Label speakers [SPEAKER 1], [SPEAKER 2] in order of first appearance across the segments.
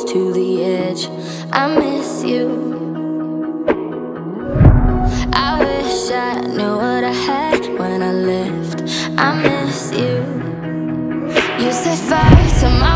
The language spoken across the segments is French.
[SPEAKER 1] close to the edge. I miss you. I wish I knew what I had when I left. I miss you. You set fire to my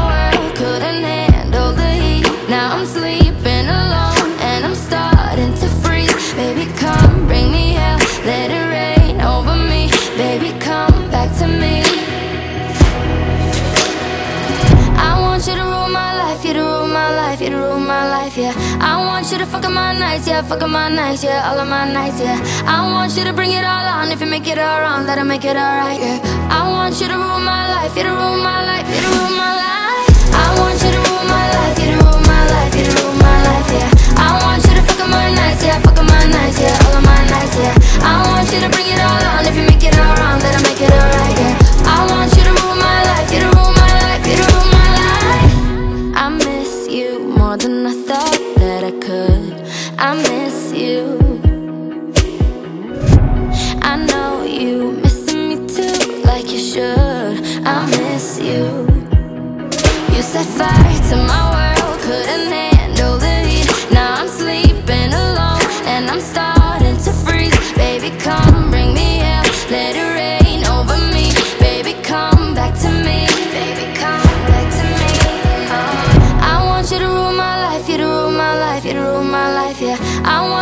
[SPEAKER 1] you to fuck up my nights, yeah, fuck up my nights, yeah, all of my nights, yeah. I want you to bring it all on. If you make it all wrong, that'll make it alright, yeah. I want you to rule my life, you to rule my life, you to rule my life. I want you to rule my life, you to rule my life, you to rule my life, yeah. I want you to fuck up my nights, yeah, fuck up my nights, yeah, all of my nights, yeah. I want you to bring it all on. If you make it all wrong, that'll make it alright, yeah. I want should. I miss you. You set fire to my world, couldn't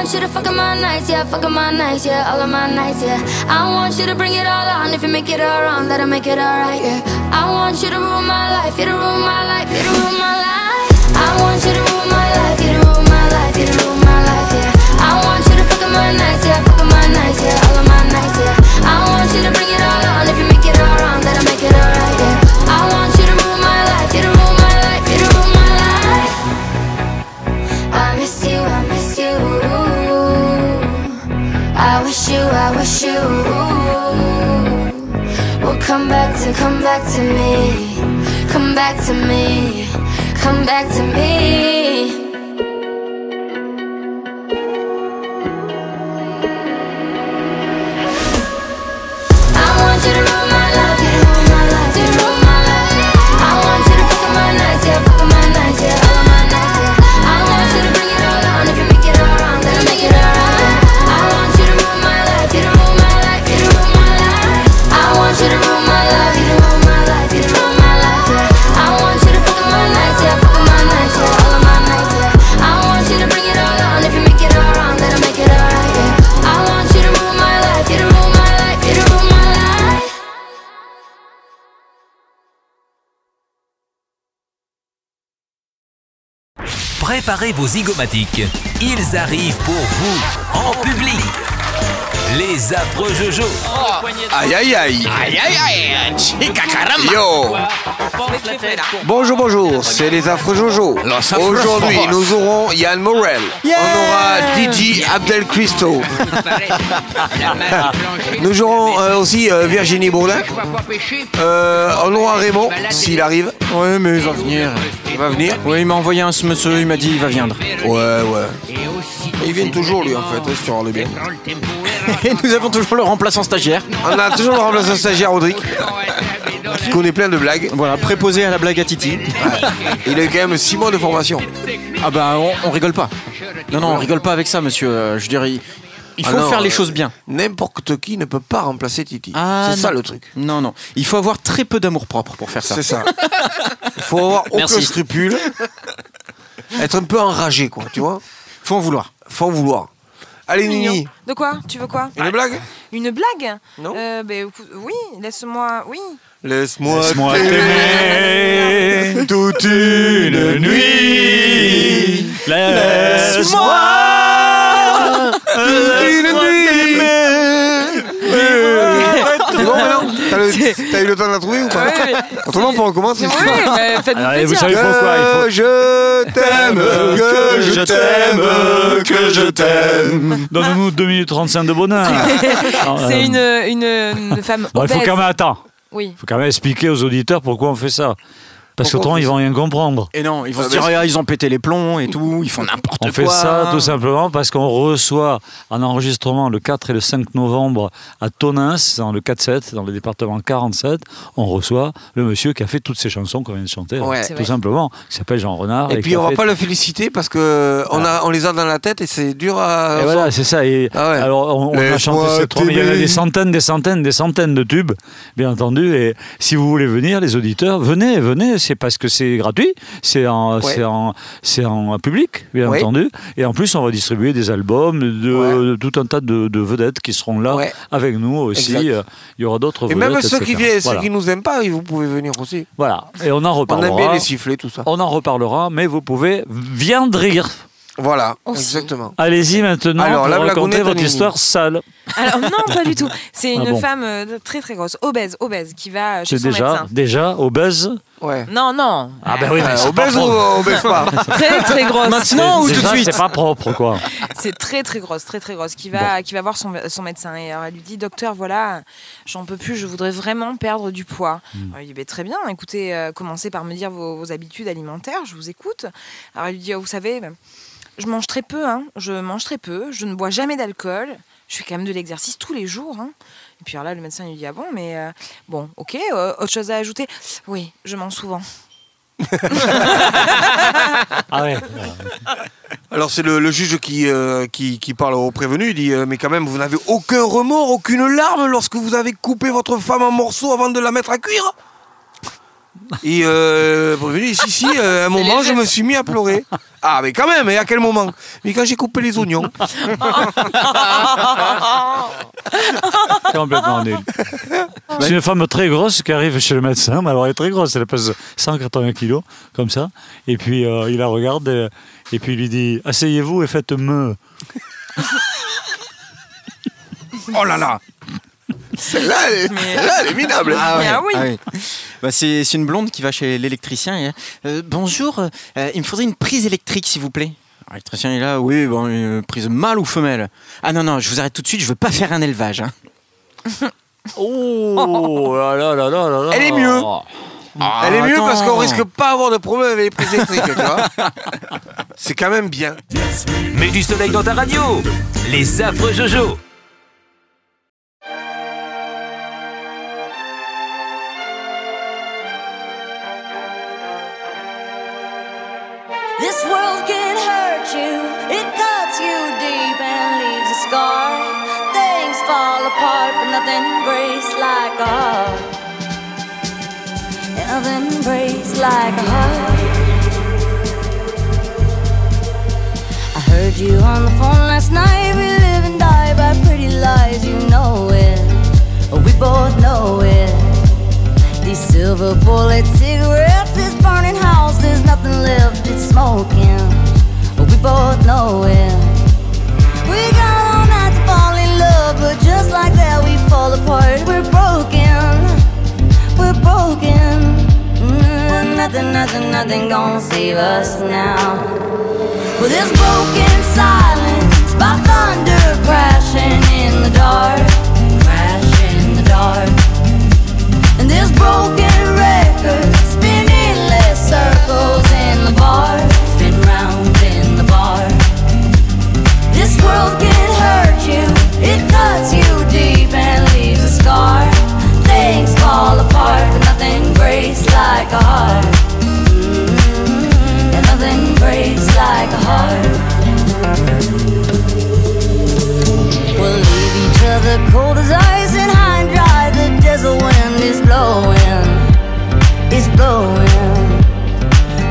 [SPEAKER 1] want you to fuck up my nights, yeah, fuck up my nights, yeah, all of my nights, yeah. I want you to bring it all on. If you make it all wrong, that'll make it alright, yeah. I want you to rule my life, you to rule my life, you to rule my life. I want you to rule my life, you to rule my life, you to rule my life, yeah. I want you to fuck up my nights, yeah, fuck up my nights, yeah, all of my nights, yeah. I want you to bring it all on. If you make it all wrong, that'll make it alright, come back to, me, come back to me, come back to me.
[SPEAKER 2] Vos zygomatiques. Ils arrivent pour vous, en public. Les affreux Jojo.
[SPEAKER 3] Aïe aïe aïe
[SPEAKER 4] Aïe aïe aïe, chica caramba.
[SPEAKER 3] Yo Bonjour bonjour, c'est les affreux Jojo. Aujourd'hui nous aurons Yann Morel. On aura DJ Abdel Cristo. Nous aurons euh, aussi euh, Virginie Bourdin. Euh, on aura Raymond s'il arrive.
[SPEAKER 5] Ouais, mais il va venir.
[SPEAKER 3] Il va venir.
[SPEAKER 5] Oui, il m'a envoyé un monsieur, il m'a dit il va viendre.
[SPEAKER 3] Ouais ouais. Il vient toujours lui en fait, hein, si tu regardes bien.
[SPEAKER 5] Et nous avons toujours le remplaçant stagiaire.
[SPEAKER 3] On a toujours le remplaçant stagiaire Rodrigue. Qui connaît plein de blagues.
[SPEAKER 5] Voilà, préposé à la blague à Titi.
[SPEAKER 3] Il a eu quand même 6 mois de formation.
[SPEAKER 5] Ah bah, on, on rigole pas. Non, non, on rigole pas avec ça, monsieur. Euh, Je dirais, il,
[SPEAKER 3] Ah
[SPEAKER 5] faut
[SPEAKER 3] non,
[SPEAKER 5] faire les
[SPEAKER 3] euh,
[SPEAKER 5] choses bien.
[SPEAKER 3] N'importe qui ne peut pas remplacer Titi.
[SPEAKER 5] Ah,
[SPEAKER 3] c'est ça le truc.
[SPEAKER 5] Non, non. Il faut avoir très peu d'amour propre pour faire ça.
[SPEAKER 3] C'est ça. Il faut avoir aucun
[SPEAKER 5] Merci.
[SPEAKER 3] scrupule. Être un peu enragé, quoi, tu vois.
[SPEAKER 5] Faut en vouloir.
[SPEAKER 3] Faut en vouloir. Allez, Nini,
[SPEAKER 6] De quoi Tu veux quoi
[SPEAKER 3] une blague
[SPEAKER 6] Une blague
[SPEAKER 3] Non.
[SPEAKER 6] euh, ben, Oui, laisse-moi. Oui.
[SPEAKER 3] Laisse-moi
[SPEAKER 7] Laisse-moi
[SPEAKER 3] t'aimer toute une nuit.
[SPEAKER 7] Laisse-moi
[SPEAKER 3] C'est T'as eu le temps de la trouver ou pas
[SPEAKER 6] Ouais,
[SPEAKER 3] Autrement, on peut recommencer.
[SPEAKER 6] oui, mais
[SPEAKER 7] vous savez pourquoi il faut...
[SPEAKER 3] Que je t'aime, que je t'aime, que je t'aime.
[SPEAKER 7] Donne-nous 2 minutes 35 de bonheur.
[SPEAKER 6] C'est
[SPEAKER 7] euh,
[SPEAKER 6] une, une, une femme
[SPEAKER 7] bon, il faut quand même attends.
[SPEAKER 6] Oui.
[SPEAKER 7] Il faut quand même expliquer aux auditeurs pourquoi on fait ça. Parce qu'autrement, ils vont rien comprendre.
[SPEAKER 5] Et non, ils vont
[SPEAKER 3] Ah,
[SPEAKER 5] se dire, Ah, ils ont pété les plombs et tout, ils font n'importe quoi.
[SPEAKER 7] On fait ça tout simplement parce qu'on reçoit un enregistrement le 4 et le 5 novembre à Tonins, dans le 4-7, dans le département 47. On reçoit le monsieur qui a fait toutes ces chansons qu'on vient de chanter.
[SPEAKER 3] Ouais.
[SPEAKER 7] tout
[SPEAKER 6] vrai.
[SPEAKER 7] simplement. Qui s'appelle Jean Renard.
[SPEAKER 3] Et, puis
[SPEAKER 7] a
[SPEAKER 3] on va
[SPEAKER 7] fait-
[SPEAKER 3] pas le féliciter parce que on, a, on les a dans la tête et c'est dur à.
[SPEAKER 7] Et voilà, c'est ça. Et
[SPEAKER 3] Ah ouais.
[SPEAKER 7] alors, on, on a chanté cette trois- mais Il y en a des centaines, des centaines, des centaines de tubes, bien entendu. Et si vous voulez venir, les auditeurs, venez, venez. C'est parce que c'est gratuit, c'est en,
[SPEAKER 3] Ouais.
[SPEAKER 7] en, en public, bien
[SPEAKER 3] Ouais.
[SPEAKER 7] entendu. Et en plus, on va distribuer des albums de, tout un tas de, de vedettes qui seront là avec nous aussi.
[SPEAKER 3] Exact.
[SPEAKER 7] Euh, Il y aura d'autres
[SPEAKER 3] Et
[SPEAKER 7] vedettes.
[SPEAKER 3] même ceux qui, viennent,
[SPEAKER 7] Voilà.
[SPEAKER 3] ceux qui nous aiment pas, vous pouvez venir aussi.
[SPEAKER 7] Voilà. Et on en
[SPEAKER 3] On
[SPEAKER 7] reparlera.
[SPEAKER 3] aime bien les sifflets, tout ça.
[SPEAKER 7] On en reparlera, mais vous pouvez viendrire.
[SPEAKER 3] Voilà,
[SPEAKER 6] Aussi.
[SPEAKER 3] exactement.
[SPEAKER 7] Allez-y maintenant
[SPEAKER 3] Alors,
[SPEAKER 7] pour
[SPEAKER 3] la
[SPEAKER 7] raconter votre histoire sale.
[SPEAKER 6] Alors non, pas du tout. C'est une
[SPEAKER 7] Ah bon.
[SPEAKER 6] femme euh, très très grosse, obèse, obèse, qui va chez
[SPEAKER 7] C'est
[SPEAKER 6] son
[SPEAKER 7] déjà,
[SPEAKER 6] médecin.
[SPEAKER 7] déjà obèse.
[SPEAKER 3] Ouais.
[SPEAKER 6] Non, non.
[SPEAKER 7] Ah ben oui, mais
[SPEAKER 3] Euh, obèse
[SPEAKER 7] pas
[SPEAKER 3] ou
[SPEAKER 7] propre.
[SPEAKER 3] obèse pas
[SPEAKER 6] Très très grosse.
[SPEAKER 5] Maintenant ou
[SPEAKER 7] Déjà,
[SPEAKER 5] tout de suite
[SPEAKER 7] C'est pas propre, quoi.
[SPEAKER 6] C'est très très grosse, très très grosse, qui va, qui va voir son, son médecin. Et alors, elle lui dit, docteur, voilà, j'en peux plus, je voudrais vraiment perdre du poids. Alors, il lui dit, Ben, très bien, écoutez, euh, commencez par me dire vos, vos habitudes alimentaires, je vous écoute. Alors elle lui dit, Oh, vous savez, ben, je mange très peu, hein, je mange très peu, je ne bois jamais d'alcool, je fais quand même de l'exercice tous les jours. hein. Et puis alors là, le médecin lui dit, ah bon, mais euh, bon, ok, euh, autre chose à ajouter? Oui, je mens souvent.
[SPEAKER 7] Ah ouais.
[SPEAKER 3] Alors c'est le, le juge qui, euh, qui, qui parle au prévenu, il dit euh, mais quand même vous n'avez aucun remords, aucune larme lorsque vous avez coupé votre femme en morceaux avant de la mettre à cuire? Et euh, si si, euh, à un moment je me suis mis à pleurer. Ah mais quand même, et à quel moment? Mais quand j'ai coupé les oignons.
[SPEAKER 7] Complètement nul. C'est une femme très grosse qui arrive chez le médecin. Mais alors, elle est très grosse. Elle pèse 180 kilos, comme ça. Et puis, euh, il la regarde et, et puis il lui dit Asseyez-vous et faites me.
[SPEAKER 3] Oh là là Celle-là, elle, est- celle-là, elle est minable.
[SPEAKER 5] Ah
[SPEAKER 6] Mais ah oui.
[SPEAKER 5] Bah, c'est c'est une blonde qui va chez l'électricien. et, euh, bonjour, euh, il me faudrait une prise électrique, s'il vous plaît. Alors, L'électricien est là, oui, bon, une prise mâle ou femelle Ah non, non, je vous arrête tout de suite, je veux pas faire un élevage. hein.
[SPEAKER 7] Oh là là là là là là.
[SPEAKER 3] Elle est mieux.
[SPEAKER 5] Ah,
[SPEAKER 3] Elle est mieux
[SPEAKER 5] attends.
[SPEAKER 3] parce qu'on risque pas avoir de problème avec les prises électriques, tu vois. C'est quand même bien.
[SPEAKER 8] Mets du soleil dans ta radio. Les affreux Jojo.
[SPEAKER 2] This world can hurt you, it cuts you deep and leaves a scar. Things fall apart, but nothing breaks like a heart. Nothing breaks like a heart. I heard you on the phone last night. We live and die by pretty lies, you know it. We both know it. These silver bullet cigarettes, this burning house, there's nothing left, it's smoking. But we both know it. We got all night to fall in love, but just like that, we fall apart. We're broken, we're broken. Mm, nothing, nothing, nothing gonna save us now. Well, this broken silence by thunder crashing in the dark, crash in the dark. And this broken record spin round in the bar. This world can hurt you, it cuts you deep and leaves a scar. Things fall apart, but nothing breaks like a heart. Mm, And nothing breaks like a heart. We'll leave each other cold as ice and high and dry. The desert wind is blowing, it's blowing.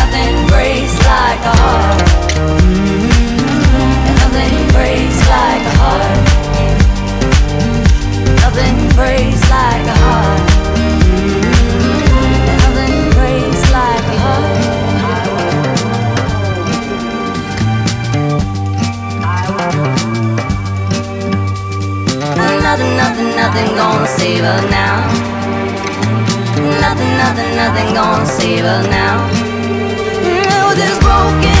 [SPEAKER 2] nothing breaks like a heart. Mm-hmm.
[SPEAKER 1] Nothing breaks like a heart. Mm-hmm. Nothing breaks like a heart. Mm-hmm. Nothing breaks like a heart. Nothing, nothing, nothing gonna save her now nothing gonna save us now.
[SPEAKER 2] Now this broken.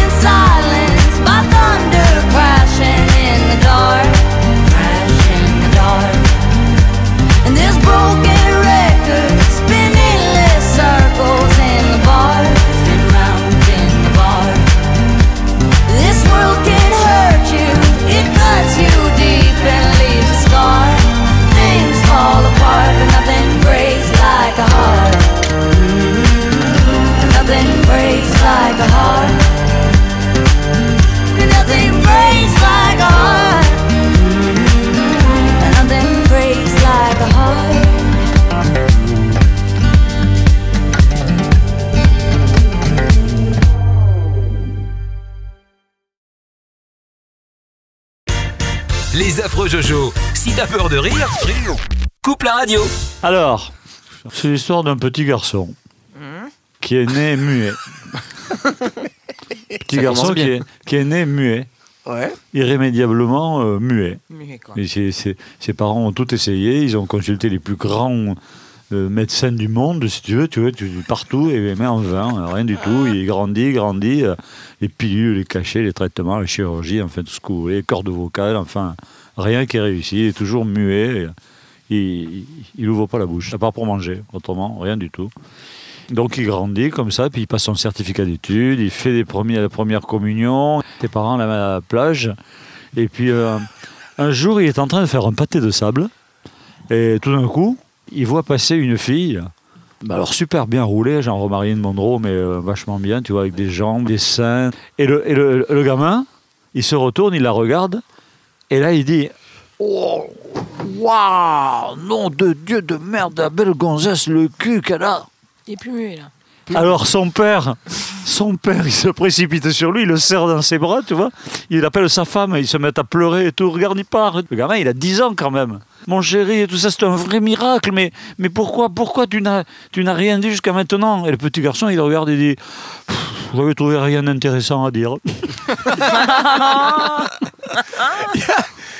[SPEAKER 2] Jojo. Si t'as peur de rire, coupe la radio.
[SPEAKER 7] Alors, c'est l'histoire d'un petit garçon qui est né muet. petit
[SPEAKER 5] Ça
[SPEAKER 7] garçon
[SPEAKER 5] commence
[SPEAKER 7] qui
[SPEAKER 5] bien.
[SPEAKER 7] est, qui est né muet,
[SPEAKER 3] Ouais.
[SPEAKER 7] irrémédiablement euh, muet.
[SPEAKER 6] Muet, quoi.
[SPEAKER 7] Et ses, ses- ses parents ont tout essayé, ils ont consulté les plus grands euh, médecins du monde, si tu veux, tu vois, tu, partout, et mais en vain, euh, rien du tout. Il grandit, grandit, euh, les pilules, les cachets, les traitements, la chirurgie, enfin tout ce que vous voulez, cordes vocales, enfin rien qui est réussi. Il est toujours muet, et il n'ouvre pas la bouche, à part pour manger, autrement, rien du tout. Donc il grandit comme ça, puis il passe son certificat d'études, il fait des premiers, la première communion, ses parents l'amènent à la plage, et puis euh, un jour il est en train de faire un pâté de sable, et tout d'un coup, il voit passer une fille, bah alors super bien roulée, genre Marilyn Monroe, mais euh, vachement bien, tu vois, avec des jambes, des seins. Et le, et le, le gamin, il se retourne, il la regarde, et là il dit Oh, waouh, nom de Dieu de merde, la belle gonzesse, le cul qu'elle a.
[SPEAKER 6] Il est plus muet là.
[SPEAKER 7] Alors son père, son père, il se précipite sur lui, il le serre dans ses bras, tu vois. Il appelle sa femme, ils se mettent à pleurer et tout. Regarde, il part. Le gamin, il a 10 ans quand même. Mon chéri, et tout ça, c'est un vrai miracle. Mais, mais pourquoi, pourquoi tu n'as, tu n'as rien dit jusqu'à maintenant? Et le petit garçon, il regarde et dit Avez trouvé rien d'intéressant à dire.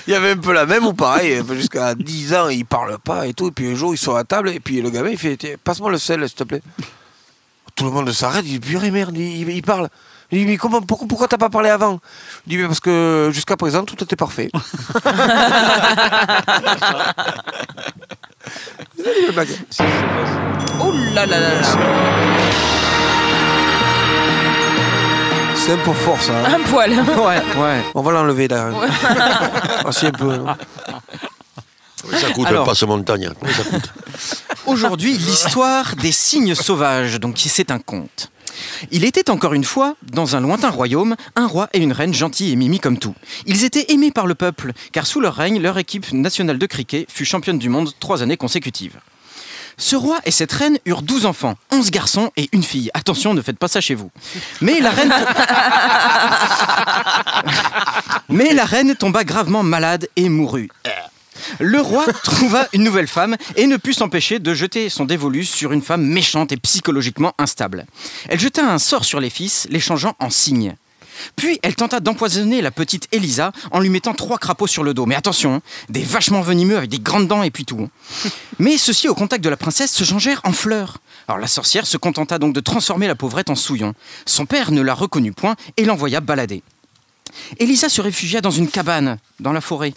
[SPEAKER 3] Il y avait un peu la même ou pareil, jusqu'à 10 ans, il parle pas et tout. Et puis un jour, ils sont à table et puis le gamin, il fait Passe-moi le sel, s'il te plaît. Tout le monde s'arrête, il dit Purée, merde, il, il parle. Il dit Mais comment, pourquoi, pourquoi t'as pas parlé avant? Il dit Mais parce que jusqu'à présent, tout était parfait.
[SPEAKER 6] Oh là là là là.
[SPEAKER 3] C'est un peu fort ça. hein.
[SPEAKER 6] Un poil.
[SPEAKER 5] Ouais, ouais.
[SPEAKER 3] On va l'enlever là. Voici un peu.
[SPEAKER 9] Ça coûte
[SPEAKER 5] Alors.
[SPEAKER 9] pas ce montagne. Combien ça coûte
[SPEAKER 5] Aujourd'hui, l'histoire des cygnes sauvages, donc c'est un conte. Il était encore une fois, dans un lointain royaume, un roi et une reine gentils et mimi comme tout. Ils étaient aimés par le peuple, car sous leur règne, leur équipe nationale de cricket fut championne du monde trois années consécutives. Ce roi et cette reine eurent 12 enfants, 11 garçons et une fille. Attention, ne faites pas ça chez vous. Mais la reine... Mais la reine tomba gravement malade et mourut. Le roi trouva une nouvelle femme et ne put s'empêcher de jeter son dévolu sur une femme méchante et psychologiquement instable. Elle jeta un sort sur les fils, les changeant en cygnes. Puis elle tenta d'empoisonner la petite Elisa en lui mettant trois crapauds sur le dos. Mais attention, hein, des vachement venimeux avec des grandes dents et puis tout. hein. Mais ceux-ci, au contact de la princesse, se changèrent en fleurs. Alors la sorcière se contenta donc de transformer la pauvrette en souillon. Son père ne la reconnut point et l'envoya balader. Elisa se réfugia dans une cabane dans la forêt,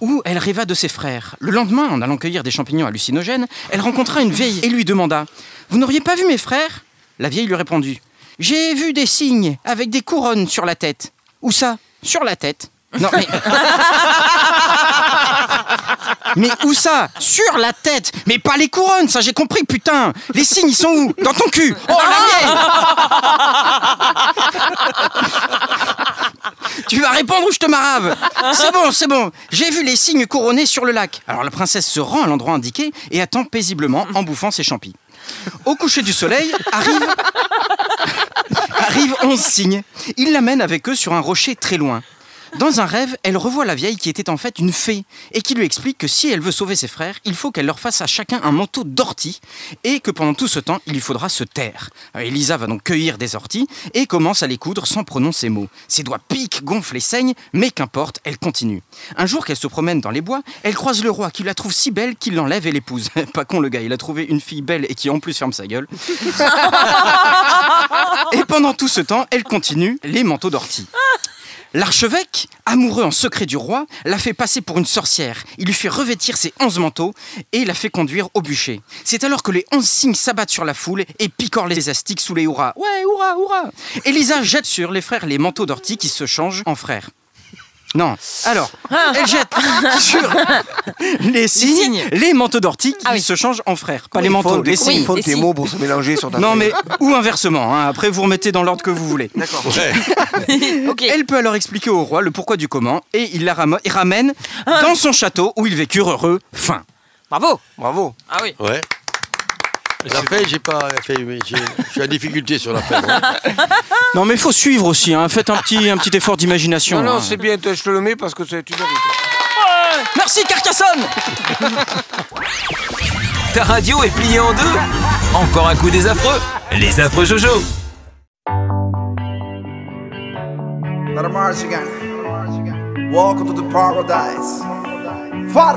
[SPEAKER 5] où elle rêva de ses frères. Le lendemain, en allant cueillir des champignons hallucinogènes, elle rencontra une vieille et lui demanda Vous n'auriez pas vu mes frères? La vieille lui répondit J'ai vu des cygnes avec des couronnes sur la tête. Où ça Sur la tête. Non, mais. Mais où ça? Sur la tête Mais pas les couronnes, ça j'ai compris, putain Les signes, ils sont où? Dans ton cul Oh, la vieille Tu vas répondre ou je te marave? C'est bon, c'est bon. J'ai vu les signes couronnés sur le lac. Alors la princesse se rend à l'endroit indiqué et attend paisiblement en bouffant ses champis. Au coucher du soleil, arrive... arrivent onze cygnes. Ils l'amènent avec eux sur un rocher très loin. Dans un rêve, elle revoit la vieille qui était en fait une fée et qui lui explique que si elle veut sauver ses frères, il faut qu'elle leur fasse à chacun un manteau d'ortie et que pendant tout ce temps, il lui faudra se taire. Euh, Elisa va donc cueillir des orties et commence à les coudre sans prononcer mots. Ses doigts piquent, gonflent et saignent, mais qu'importe, elle continue. Un jour qu'elle se promène dans les bois, elle croise le roi qui la trouve si belle qu'il l'enlève et l'épouse. Pas con le gars, il a trouvé une fille belle et qui en plus ferme sa gueule. Et pendant tout ce temps, elle continue les manteaux d'ortie. L'archevêque, amoureux en secret du roi, la fait passer pour une sorcière. Il lui fait revêtir ses onze manteaux et la fait conduire au bûcher. C'est alors que les onze signes s'abattent sur la foule et picorent les astiques sous les hurrahs. Ouais, hurrah, hurrah Elisa jette sur les frères les manteaux d'ortie qui se changent en frères. Non. Alors, elle jette sur les signes, les, manteaux d'ortie qui
[SPEAKER 6] Ah oui.
[SPEAKER 5] se changent en frères. Pas les manteaux,
[SPEAKER 3] des-
[SPEAKER 5] les
[SPEAKER 3] mots pour se mélanger sur ta
[SPEAKER 5] Non, mais ou inversement. hein. Après, vous remettez dans l'ordre que vous voulez.
[SPEAKER 3] D'accord.
[SPEAKER 9] Ouais.
[SPEAKER 5] Elle peut alors expliquer au roi le pourquoi du comment et il la ramène dans son château où ils vécurent heureux. Fin.
[SPEAKER 6] Bravo.
[SPEAKER 3] Bravo.
[SPEAKER 6] Ah oui.
[SPEAKER 9] Ouais. La fin, j'ai pas fait. mais j'ai- Je suis en difficulté sur la fin. hein.
[SPEAKER 5] Non, mais il faut suivre aussi. hein. Faites un petit, un petit effort d'imagination.
[SPEAKER 3] Non, non,
[SPEAKER 5] hein.
[SPEAKER 3] c'est bien, je te le mets parce que c'est- tu mérites.
[SPEAKER 5] Merci Carcassonne
[SPEAKER 2] Ta radio est pliée en deux Encore un coup des affreux Les affreux Jojo
[SPEAKER 10] Let a march again. Welcome to the paradise. Far.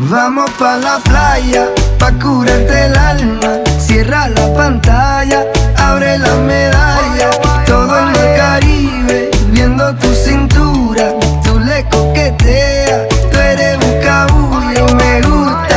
[SPEAKER 11] Vamos pa la playa, pa curarte el alma. Cierra la pantalla, abre la medalla. Todo en el Caribe, viendo tu cintura. Tú le coqueteas, tú eres buscabulla y me gusta.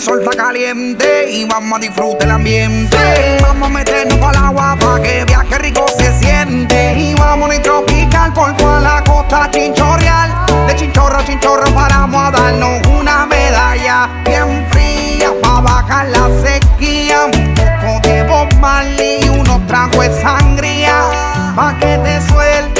[SPEAKER 10] Sol está caliente y vamos a disfrutar el ambiente. Vamos a meternos para el agua para que qué rico se siente. Y vamos a tropical por toda la costa chinchorreal. De chinchorro a chinchorro paramos a darnos una medalla bien fría para bajar la sequía. Un poco de Bob y unos tragos de sangría pa' que te suelte.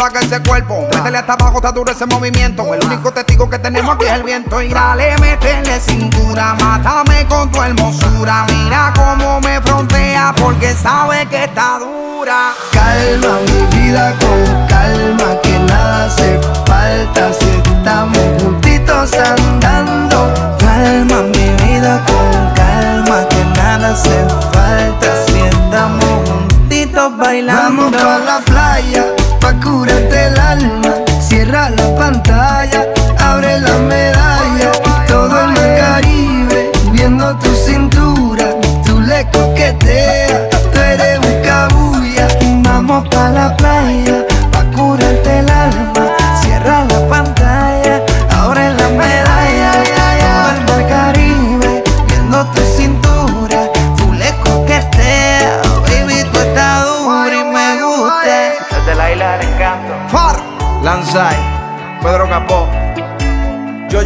[SPEAKER 10] Baje ese cuerpo. Métele hasta abajo, está duro ese movimiento. El único testigo que tenemos aquí es el viento. Y dale, métele cintura, mátame con tu hermosura. Mira cómo me frontea porque sabe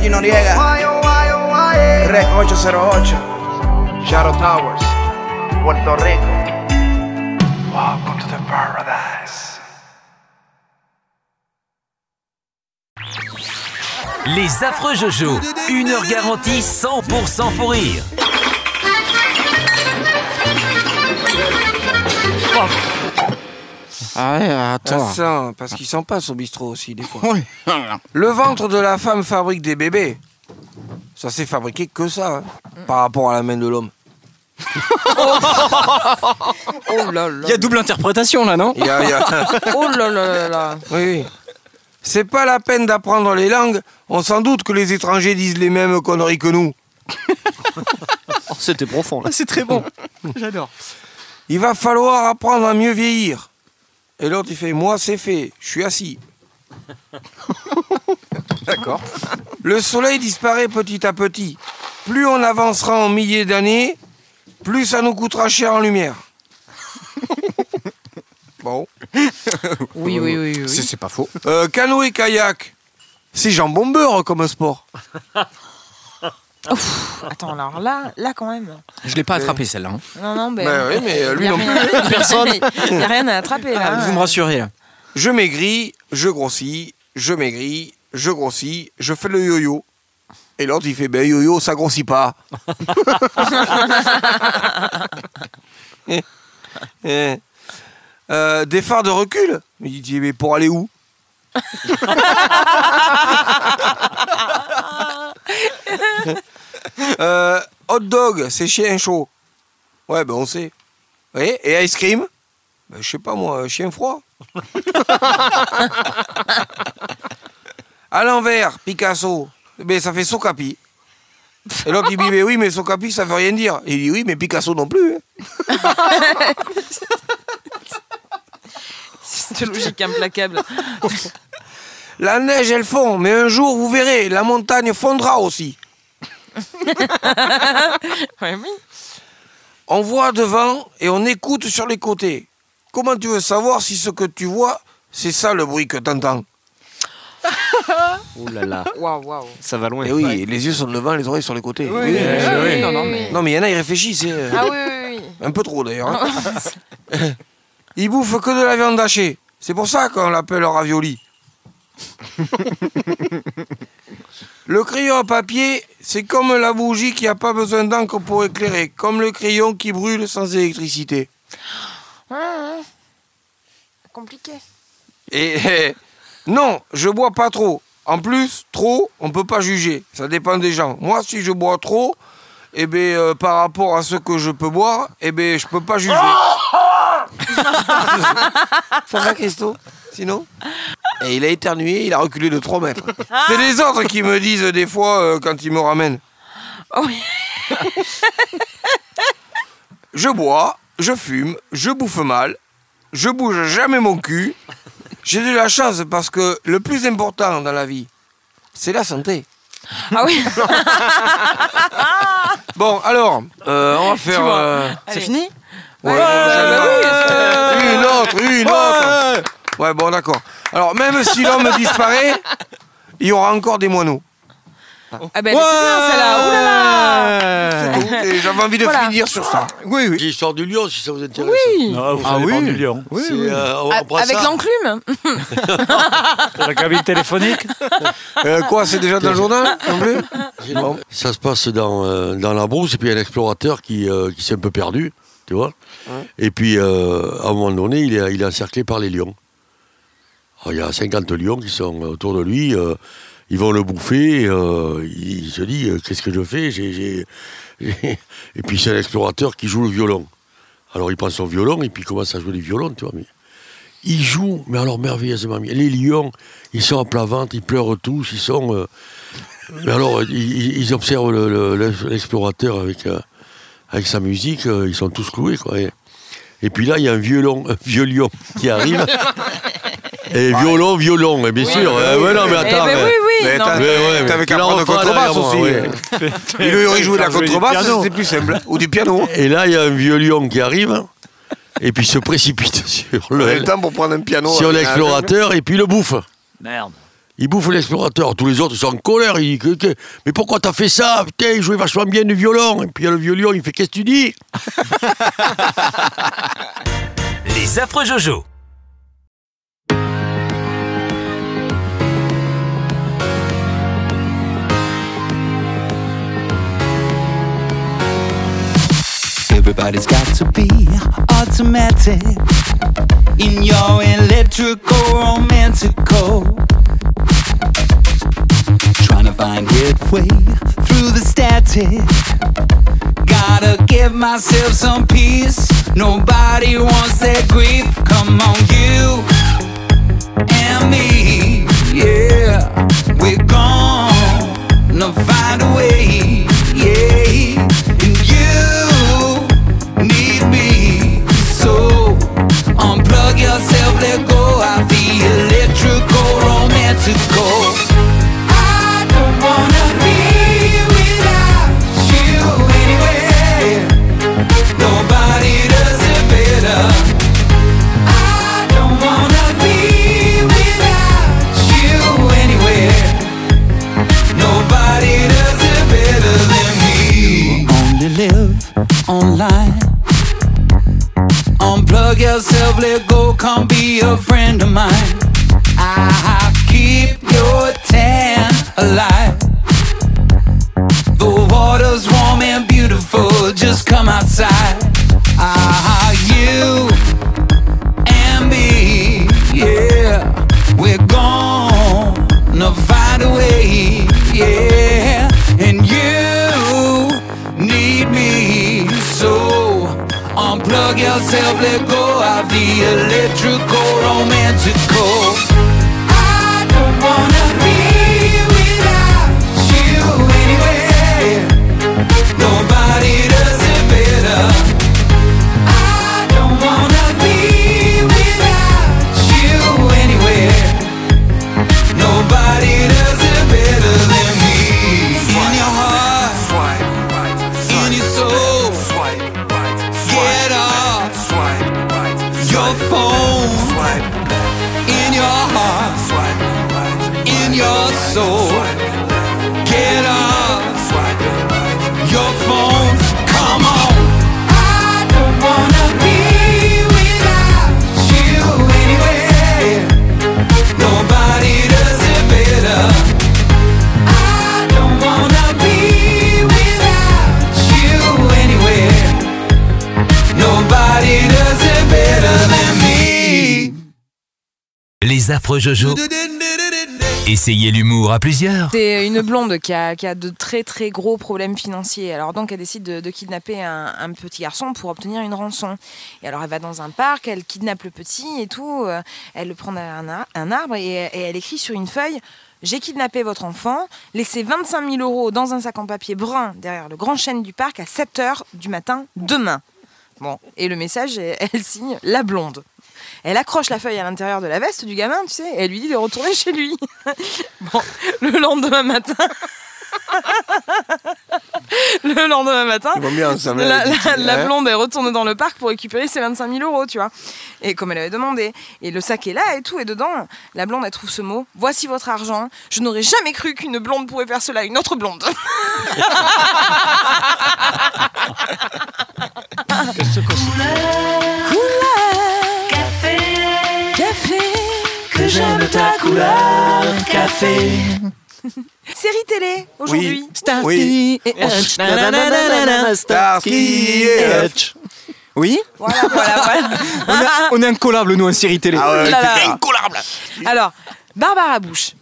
[SPEAKER 10] Georgie Noriega, Rec 808, Shadow Towers, Puerto Rico. Welcome to the paradise.
[SPEAKER 2] Les affreux Jojo, une heure garantie 100% fou rire.
[SPEAKER 5] Ah ouais, attends.
[SPEAKER 3] Ah, ça, parce qu'il s'en passe au bistrot aussi, des fois. Le ventre de la femme fabrique des bébés. Ça s'est fabriqué que ça, hein, par rapport à la main de l'homme.
[SPEAKER 6] Oh là là.
[SPEAKER 5] Il y a double interprétation là, non
[SPEAKER 3] Il y a- il y a-
[SPEAKER 6] Oh là là là là.
[SPEAKER 3] Oui, oui. C'est pas la peine d'apprendre les langues. On s'en doute que les étrangers disent les mêmes conneries que nous.
[SPEAKER 12] Oh, C'était profond là.
[SPEAKER 5] C'est très bon. J'adore.
[SPEAKER 3] Il va falloir apprendre à mieux vieillir. Et l'autre, il fait Moi, c'est fait, je suis assis.
[SPEAKER 5] D'accord.
[SPEAKER 3] Le soleil disparaît petit à petit. Plus on avancera en milliers d'années, plus ça nous coûtera cher en lumière. bon.
[SPEAKER 6] Oui, oui, oui. oui.
[SPEAKER 5] C'est c'est pas faux.
[SPEAKER 3] Euh, canoë kayak, c'est jambon beurre comme sport.
[SPEAKER 6] Ouf, attends, alors là, là quand même.
[SPEAKER 5] Je l'ai pas attrapé celle-là. hein.
[SPEAKER 6] Non, non, ben.
[SPEAKER 3] Bah oui, mais euh, lui non plus.
[SPEAKER 5] Personne.
[SPEAKER 6] Il n'y a rien à attraper là.
[SPEAKER 5] Vous me rassurez là.
[SPEAKER 3] Je maigris, je grossis, je maigris, je grossis, je fais le yo-yo. Et l'autre, il fait Ben yo-yo, ça grossit pas. Eh, eh. Euh, des phares de recul Il dit Mais pour aller où? Euh, Hot dog, c'est chien chaud. Ouais, ben on sait. Et ice cream? Ben, Je sais pas moi, chien froid. À l'envers, Picasso, mais ça fait Socapi. Et l'autre il dit mais oui mais Socapi ça veut rien dire. Il dit oui mais Picasso non plus. hein.
[SPEAKER 6] C'est logique implacable.
[SPEAKER 3] La neige elle fond, mais un jour vous verrez, la montagne fondra aussi.
[SPEAKER 6] Ouais, oui.
[SPEAKER 3] On voit devant et on écoute sur les côtés. Comment tu veux savoir si ce que tu vois, c'est ça le bruit que t'entends
[SPEAKER 12] Ouh là là.
[SPEAKER 6] Waouh, waouh.
[SPEAKER 12] Ça va loin.
[SPEAKER 3] Eh oui, les yeux sont devant, les oreilles sur les côtés.
[SPEAKER 6] Oui, oui, oui, non, non, mais-
[SPEAKER 3] Non mais il y en a, ils réfléchissent. hein.
[SPEAKER 6] Ah oui, oui, oui.
[SPEAKER 3] Un peu trop d'ailleurs. hein. Il bouffe que de la viande hachée. C'est pour ça qu'on l'appelle ravioli. Le crayon à papier, c'est comme la bougie qui n'a pas besoin d'encre pour éclairer, comme le crayon qui brûle sans électricité.
[SPEAKER 6] Ouais. Compliqué.
[SPEAKER 3] Et eh, non, je bois pas trop. En plus, trop, on peut pas juger. Ça dépend des gens. Moi, si je bois trop, eh ben, euh, par rapport à ce que je peux boire, eh ben, je peux pas juger. Ça va, Christo? Sinon Et il a éternué, il a reculé de 3 mètres. C'est les autres qui me disent des fois euh, quand ils me ramènent.
[SPEAKER 6] Oh oui.
[SPEAKER 3] Je bois, je fume, je bouffe mal, je bouge jamais mon cul. J'ai de la chance parce que le plus important dans la vie, c'est la santé.
[SPEAKER 6] Ah oui.
[SPEAKER 3] Bon, alors, euh, on va faire. euh,
[SPEAKER 6] Allez.
[SPEAKER 5] fini
[SPEAKER 3] ouais, Une autre, une autre. Ouais, bon, d'accord. Alors, même si l'homme disparaît, il y aura encore des moineaux.
[SPEAKER 6] Ah ben, celle-là. Ouh là.
[SPEAKER 3] Et J'avais envie de
[SPEAKER 6] Voilà.
[SPEAKER 3] finir sur ça.
[SPEAKER 5] Oui, oui.
[SPEAKER 9] C'est l'histoire du lion, si ça vous intéresse.
[SPEAKER 6] Oui.
[SPEAKER 7] Ah, vous
[SPEAKER 5] Ah oui.
[SPEAKER 7] du lion.
[SPEAKER 5] Oui,
[SPEAKER 9] euh, on
[SPEAKER 6] A-
[SPEAKER 9] prend
[SPEAKER 6] Avec l'enclume.
[SPEAKER 7] C'est la cabine téléphonique
[SPEAKER 3] Euh, quoi, c'est déjà dans le journal Bon.
[SPEAKER 9] Ça se passe dans, euh, dans la brousse, et puis il y a un explorateur qui, euh, qui s'est un peu perdu, tu vois. Et puis, euh, à un moment donné, il est, il est encerclé par les lions. Alors, il y a 50 lions qui sont autour de lui. euh, ils vont le bouffer. euh, il, se dit euh, Qu'est-ce que je fais Et puis, c'est un explorateur qui joue le violon. Alors, il prend son violon et puis il commence à jouer du violon, tu vois. Il joue, mais alors merveilleusement bien. Les lions, ils sont à plat ventre, ils pleurent tous, ils sont. mais alors, ils, observent le- le- le- l'explorateur avec, avec sa musique, ils sont tous cloués. Et, et puis là, il y a un violon, un vieux lion qui arrive. Et violon, violon, et bien sûr. euh, ouais, non, mais
[SPEAKER 6] Eh
[SPEAKER 9] attends.
[SPEAKER 6] ben
[SPEAKER 9] mais-
[SPEAKER 6] oui, oui.
[SPEAKER 3] Mais T'avais qu'à prendre contrebasse aussi. Il lui aurait joué de la contrebasse, c'était plus simple. Ou du piano.
[SPEAKER 9] Et là, il y a un vieux lion qui arrive, et puis il se précipite sur le,
[SPEAKER 3] le temps pour prendre un piano.
[SPEAKER 9] sur
[SPEAKER 3] un-
[SPEAKER 9] l'explorateur, et puis le bouffe.
[SPEAKER 7] Merde.
[SPEAKER 9] Il bouffe l'explorateur. Tous les autres sont en colère. Il dit Mais pourquoi t'as fait ça? Putain, il jouait vachement bien du violon. Et puis il y a le violon, il fait Qu'est-ce que tu dis?
[SPEAKER 2] Les affreux Jojo.
[SPEAKER 13] Everybody's got to be automatic in your electrical romantical. Trying to find headway through the static. Gotta give myself some peace. Nobody wants that grief. Come on, you and me. Yeah, we're gonna find a way. Yourself, let go, come be a friend of mine. I keep your tan alive. The water's warm and beautiful, just come outside. Ah, you and me, yeah, we're gonna find a way, yourself, let go of the electrical romantical.
[SPEAKER 2] Les affreux Jojo. Essayez l'humour à plusieurs.
[SPEAKER 6] C'est une blonde qui a, de très très gros problèmes financiers. Alors donc elle décide de, kidnapper un, petit garçon pour obtenir une rançon. Et alors elle va dans un parc, elle kidnappe le petit et tout. euh, Elle le prend derrière un, ar- un arbre et, elle écrit sur une feuille J'ai kidnappé votre enfant, laissez 25 000 euros dans un sac en papier brun derrière le grand chêne du parc à 7 h du matin demain. Bon, et le message, elle signe la blonde. Elle accroche la feuille à l'intérieur de la veste du gamin, tu sais, et elle lui dit de retourner chez lui. bon, le lendemain matin. le lendemain matin,
[SPEAKER 3] bien ensemble,
[SPEAKER 6] la,
[SPEAKER 3] la
[SPEAKER 6] la-
[SPEAKER 3] hein.
[SPEAKER 6] blonde elle retourne dans le parc pour récupérer ses 25 000 euros, tu vois. Et comme elle avait demandé. Et le sac est là et tout, et dedans, la blonde elle trouve ce mot Voici votre argent. Je n'aurais jamais cru qu'une blonde pourrait faire cela à une autre blonde.
[SPEAKER 13] j'aime ta couleur, café.
[SPEAKER 6] Série télé aujourd'hui.
[SPEAKER 5] Starsky
[SPEAKER 3] Oui.
[SPEAKER 5] et Hutch. Starsky et Hutch. Oui
[SPEAKER 6] Voilà, voilà, voilà.
[SPEAKER 5] on, est, on est incollables, nous, en série télé.
[SPEAKER 3] Ah ouais,
[SPEAKER 6] Là,
[SPEAKER 3] ça.
[SPEAKER 6] Incollable. Alors, Barbara Bush,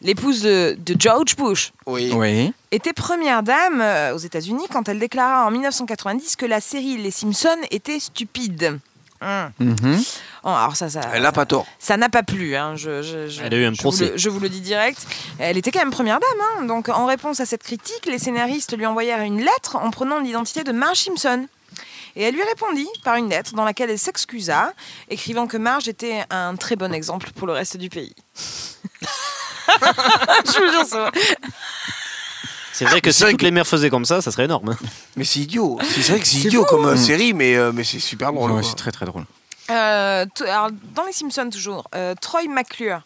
[SPEAKER 6] l'épouse de, de George Bush,
[SPEAKER 3] Oui.
[SPEAKER 5] Oui.
[SPEAKER 6] était première dame euh, aux États-Unis quand elle déclara en 1990 que la série Les Simpsons était stupide. Hum.
[SPEAKER 5] Mhm.
[SPEAKER 6] Oh, alors ça, ça,
[SPEAKER 3] Elle n'a pas tort.
[SPEAKER 6] ça n'a pas plu. hein, Je, je- je-
[SPEAKER 12] Elle a eu un
[SPEAKER 6] je vous
[SPEAKER 12] procès.
[SPEAKER 6] le- je vous le dis direct. Elle était quand même première dame. hein. Donc, en réponse à cette critique, les scénaristes lui envoyèrent une lettre en prenant l'identité de Marge Simpson. Et elle lui répondit par une lettre dans laquelle elle s'excusa, écrivant que Marge était un très bon exemple pour le reste du pays. je vous jure ça.
[SPEAKER 12] C'est vrai que si toutes les mères faisaient comme ça, ça serait énorme.
[SPEAKER 3] Mais c'est idiot. C'est vrai que c'est idiot
[SPEAKER 6] fou.
[SPEAKER 3] comme euh, série, mais, euh, mais c'est super drôle.
[SPEAKER 5] Ouais, c'est très très drôle.
[SPEAKER 6] Euh, alors, dans les Simpsons toujours, euh, Troy McClure,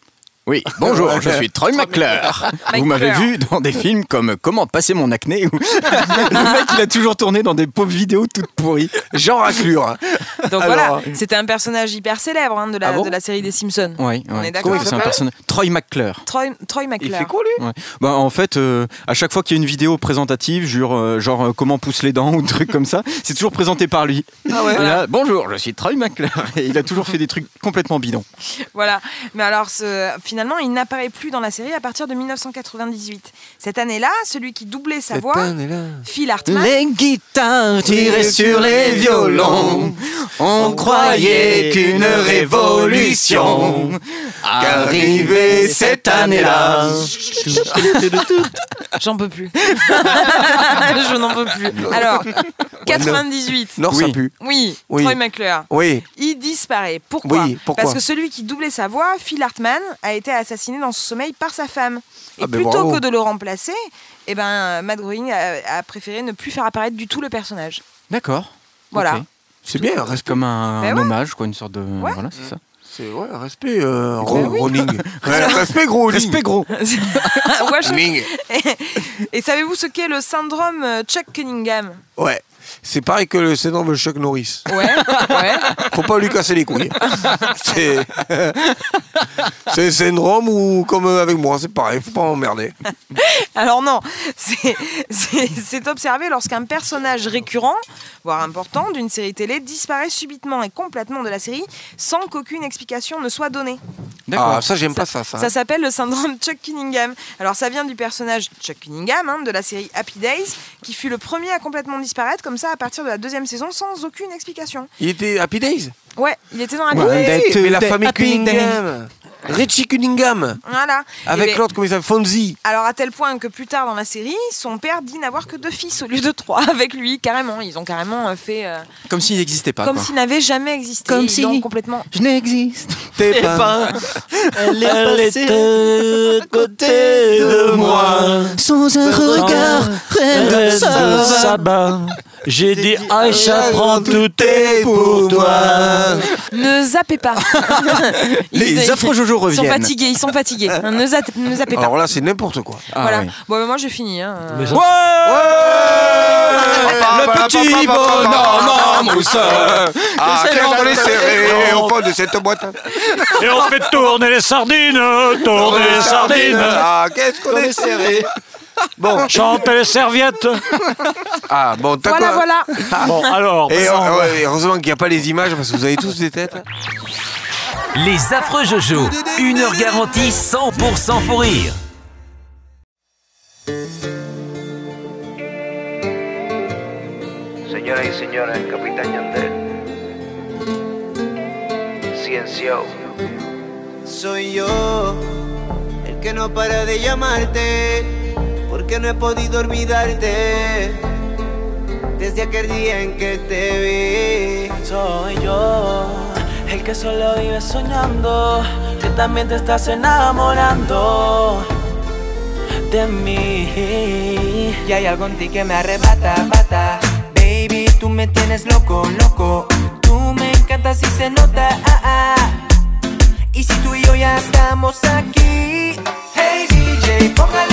[SPEAKER 5] Oui, bonjour, je suis Troy McClure. Vous m'avez vu dans des films comme Comment passer mon acné ou Le mec, il a toujours tourné dans des pauvres vidéos toutes pourries.
[SPEAKER 3] Jean Raclure. hein.
[SPEAKER 6] Donc
[SPEAKER 3] Alors,
[SPEAKER 6] voilà, c'était un personnage hyper célèbre hein, de, la,
[SPEAKER 3] Ah bon
[SPEAKER 6] de la série des Simpsons.
[SPEAKER 5] Oui,
[SPEAKER 6] On
[SPEAKER 5] ouais.
[SPEAKER 6] est d'accord.
[SPEAKER 5] C'est un personnage. Troy McClure.
[SPEAKER 6] Troy, Troy McClure.
[SPEAKER 5] Ouais. Bah, en fait, euh, à chaque fois qu'il y a une vidéo présentative, genre, euh, genre euh, comment pousse les dents ou des trucs comme ça, c'est toujours présenté par lui.
[SPEAKER 6] Ah ouais.
[SPEAKER 5] Là, bonjour, je suis Troy McClure. Et il a toujours fait des trucs complètement bidons.
[SPEAKER 6] Voilà. Mais alors, ce- finalement, il n'apparaît plus dans la série à partir de 1998. Cette année-là, celui qui doublait sa voix, Phil Hartman.
[SPEAKER 5] Les guitares tirées sur les violons, on croyait qu'une révolution arrivait cette année-là.
[SPEAKER 6] J'en peux plus. Je n'en peux plus. Alors, 98.
[SPEAKER 3] Non, ça pue.
[SPEAKER 6] Oui,
[SPEAKER 3] Oui.
[SPEAKER 6] Troy McClure.
[SPEAKER 3] Oui.
[SPEAKER 6] Il disparaît. Pourquoi
[SPEAKER 3] Oui, pourquoi
[SPEAKER 6] Parce que celui qui doublait sa voix, Phil Hartman, a été assassiné dans son sommeil par sa femme. Et
[SPEAKER 3] Ah ben
[SPEAKER 6] plutôt
[SPEAKER 3] bravo.
[SPEAKER 6] que de le remplacer, eh ben, Matt Groening a, a préféré ne plus faire apparaître du tout le personnage.
[SPEAKER 5] D'accord.
[SPEAKER 6] Voilà.
[SPEAKER 3] C'est bien,
[SPEAKER 5] C'est
[SPEAKER 3] respect.
[SPEAKER 5] comme un,
[SPEAKER 6] Ben
[SPEAKER 5] un
[SPEAKER 6] ouais.
[SPEAKER 5] hommage, quoi, une sorte de. Voilà, c'est ça.
[SPEAKER 3] C'est ouais, respect, euh,
[SPEAKER 5] Gros.
[SPEAKER 3] Respect, gros.
[SPEAKER 5] Respect gros.
[SPEAKER 6] Et savez-vous ce qu'est le syndrome euh, Chuck Cunningham?
[SPEAKER 3] Ouais. C'est pareil que le syndrome de Chuck Norris.
[SPEAKER 6] Ouais, ouais.
[SPEAKER 3] Faut pas lui casser les couilles. C'est c'est un syndrome ou comme avec moi, c'est pareil, faut pas m'emmerder.
[SPEAKER 6] Alors non, c'est- c'est c'est observé lorsqu'un personnage récurrent, voire important, d'une série télé disparaît subitement et complètement de la série sans qu'aucune explication ne soit donnée.
[SPEAKER 3] Ah, ça j'aime pas ça. ça.
[SPEAKER 6] Ça s'appelle le syndrome Chuck Cunningham. Alors ça vient du personnage Chuck Cunningham hein, de la série Happy Days, qui fut le premier à complètement disparaître comme ça à partir de la deuxième saison sans aucune explication.
[SPEAKER 3] Il était Happy Days
[SPEAKER 6] Ouais, il était dans Happy
[SPEAKER 3] Ouais,
[SPEAKER 6] Days.
[SPEAKER 3] mais la famille
[SPEAKER 5] Happy
[SPEAKER 3] Cunningham. Richie Cunningham.
[SPEAKER 6] Voilà.
[SPEAKER 3] Avec
[SPEAKER 6] ben,
[SPEAKER 3] l'autre, comment il s'appelle Fonzie.
[SPEAKER 6] Alors à tel point que plus tard dans la série, son père dit n'avoir que deux fils au lieu de trois avec lui, carrément. Ils ont carrément euh, fait euh,
[SPEAKER 5] Comme s'il n'existait pas.
[SPEAKER 6] comme s'il n'avait jamais existé.
[SPEAKER 5] Comme si-
[SPEAKER 6] complètement.
[SPEAKER 5] Je n'existe
[SPEAKER 3] T'es pas.
[SPEAKER 5] Elle est passée à côté de moi sans un regard. Rien de ça va.
[SPEAKER 7] J'ai dit Aïcha, prends tout est pour toi.
[SPEAKER 6] Ne zappez pas.
[SPEAKER 5] Les
[SPEAKER 6] Ils-
[SPEAKER 5] affreux Jojo
[SPEAKER 6] Ils sont
[SPEAKER 5] reviennent.
[SPEAKER 6] fatigués, ils sont fatigués. Ne, zappe- ne zappez pas.
[SPEAKER 3] Alors là, c'est n'importe quoi.
[SPEAKER 5] Ah
[SPEAKER 6] voilà.
[SPEAKER 5] ouais.
[SPEAKER 6] Bon, ben, moi j'ai fini. Hein.
[SPEAKER 7] Mais ça-
[SPEAKER 5] Le petit bonhomme en mousse.
[SPEAKER 3] Ah,
[SPEAKER 5] C'est
[SPEAKER 3] qu'est-ce qu'on est
[SPEAKER 5] l'enfer.
[SPEAKER 3] serré au fond de cette boîte.
[SPEAKER 7] Et on fait tourner les sardines, tourner les sardines.
[SPEAKER 3] Ah, qu'est-ce qu'on est serré. Bon,
[SPEAKER 7] Chantez les serviettes.
[SPEAKER 3] ah, bon, t'as
[SPEAKER 6] Voilà,
[SPEAKER 3] quoi
[SPEAKER 6] voilà.
[SPEAKER 7] Bon, alors,
[SPEAKER 3] Et euh, ouais, heureusement qu'il n'y a pas les images parce que vous avez tous des têtes.
[SPEAKER 8] Les affreux Jojo, une heure garantie 100% fou rire.
[SPEAKER 14] Señoras y señores, el capitán Yandel. Ciencio.
[SPEAKER 15] Soy yo el que no para de llamarte, porque no he podido olvidarte desde aquel día en que te vi.
[SPEAKER 16] Soy yo, el que solo vive soñando, que también te estás enamorando de mí.
[SPEAKER 15] Y hay algo en ti que me arrebata, bata. Baby, tú me tienes loco, loco. Tú me encantas y se nota, ah, ah. Y si tú y yo ya estamos aquí. Hey DJ, póngale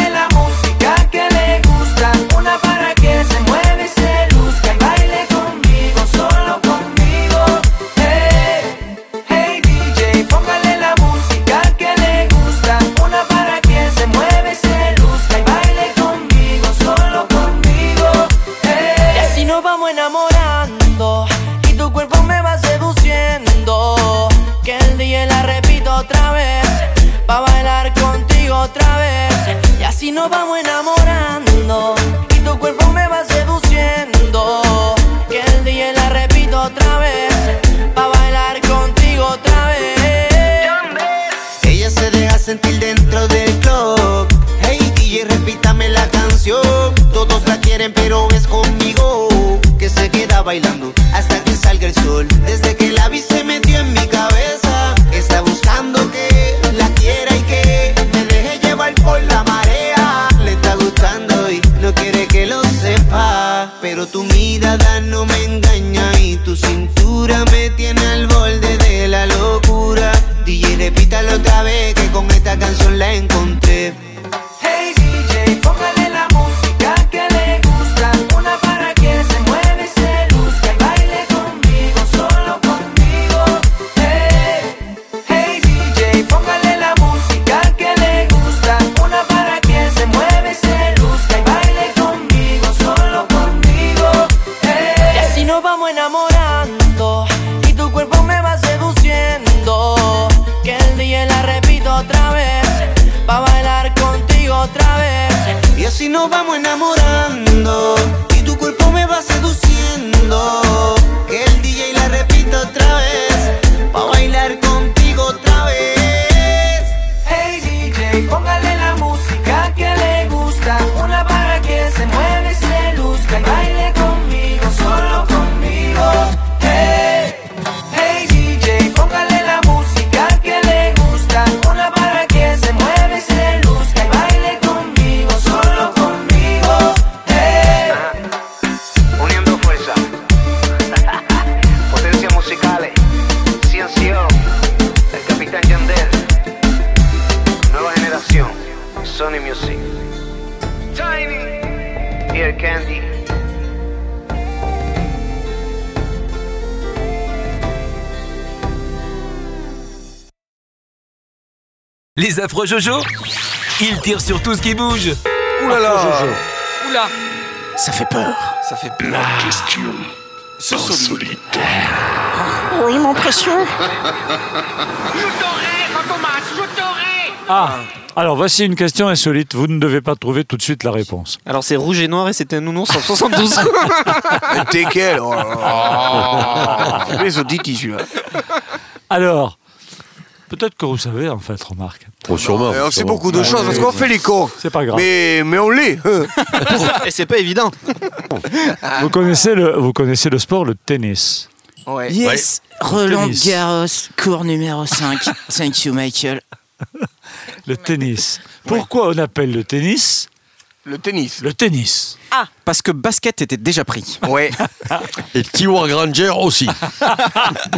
[SPEAKER 2] Les affreux Jojo Ils tirent sur tout ce qui bouge.
[SPEAKER 3] Ouh là là
[SPEAKER 6] Oula.
[SPEAKER 5] Ça fait peur.
[SPEAKER 3] Ça fait peur.
[SPEAKER 17] La question
[SPEAKER 3] C'est solide.
[SPEAKER 5] Oui, mon précieux.
[SPEAKER 7] Ah Alors voici une question insolite. Vous ne devez pas trouver tout de suite la réponse.
[SPEAKER 12] Alors c'est rouge et noir et c'était un nounours en 72.
[SPEAKER 3] T'es quel oh Les audits, celui-là.
[SPEAKER 7] Alors, peut-être que vous savez en fait, remarque.
[SPEAKER 9] Oh, sûrement.
[SPEAKER 3] Euh, On sait beaucoup de choses parce qu'on fait les cons.
[SPEAKER 7] C'est pas grave.
[SPEAKER 3] Mais, mais on l'est.
[SPEAKER 12] et c'est pas évident.
[SPEAKER 7] Vous connaissez le, vous connaissez le sport, le tennis.
[SPEAKER 3] Ouais.
[SPEAKER 5] Yes, Roland. Garros, cours numéro 5. Thank you, Michael.
[SPEAKER 7] Le tennis. Pourquoi on appelle le tennis
[SPEAKER 3] Le tennis.
[SPEAKER 7] le tennis
[SPEAKER 5] Parce que basket était déjà pris.
[SPEAKER 3] Ouais.
[SPEAKER 9] Et Tiwa Granger aussi.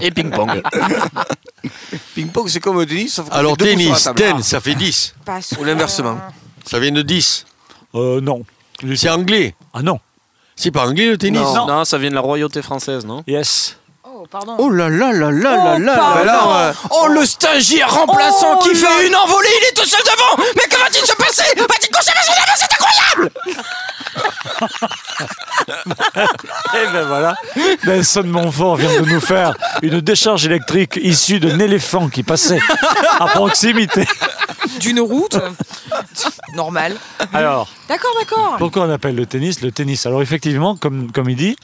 [SPEAKER 12] Et ping-pong.
[SPEAKER 3] Ping-pong, c'est comme le tennis. sauf
[SPEAKER 9] Alors
[SPEAKER 3] fait
[SPEAKER 9] tennis, ten, ça fait 10.
[SPEAKER 6] Parce
[SPEAKER 3] Ou l'inversement.
[SPEAKER 9] Ça vient de 10.
[SPEAKER 7] euh, Non.
[SPEAKER 9] C'est anglais.
[SPEAKER 7] Ah non.
[SPEAKER 9] C'est pas anglais le tennis?
[SPEAKER 3] Non.
[SPEAKER 12] Non, ça vient de la royauté française, non?
[SPEAKER 7] Yes.
[SPEAKER 6] Oh, pardon.
[SPEAKER 5] Oh là là là là là là
[SPEAKER 6] pardon.
[SPEAKER 5] là
[SPEAKER 3] Alors, euh,
[SPEAKER 5] Oh le stagiaire remplaçant
[SPEAKER 6] Oh
[SPEAKER 5] qui
[SPEAKER 6] là.
[SPEAKER 5] fait une envolée, il est tout seul devant Mais que va-t-il se C'est incroyable
[SPEAKER 7] Et ben voilà, Nelson Montfort vient de nous faire une décharge électrique issue d'un éléphant qui passait à proximité.
[SPEAKER 6] D'une route. Normal.
[SPEAKER 7] Alors,
[SPEAKER 6] D'accord, d'accord.
[SPEAKER 7] pourquoi on appelle le tennis le tennis? Alors effectivement, comme, comme il dit...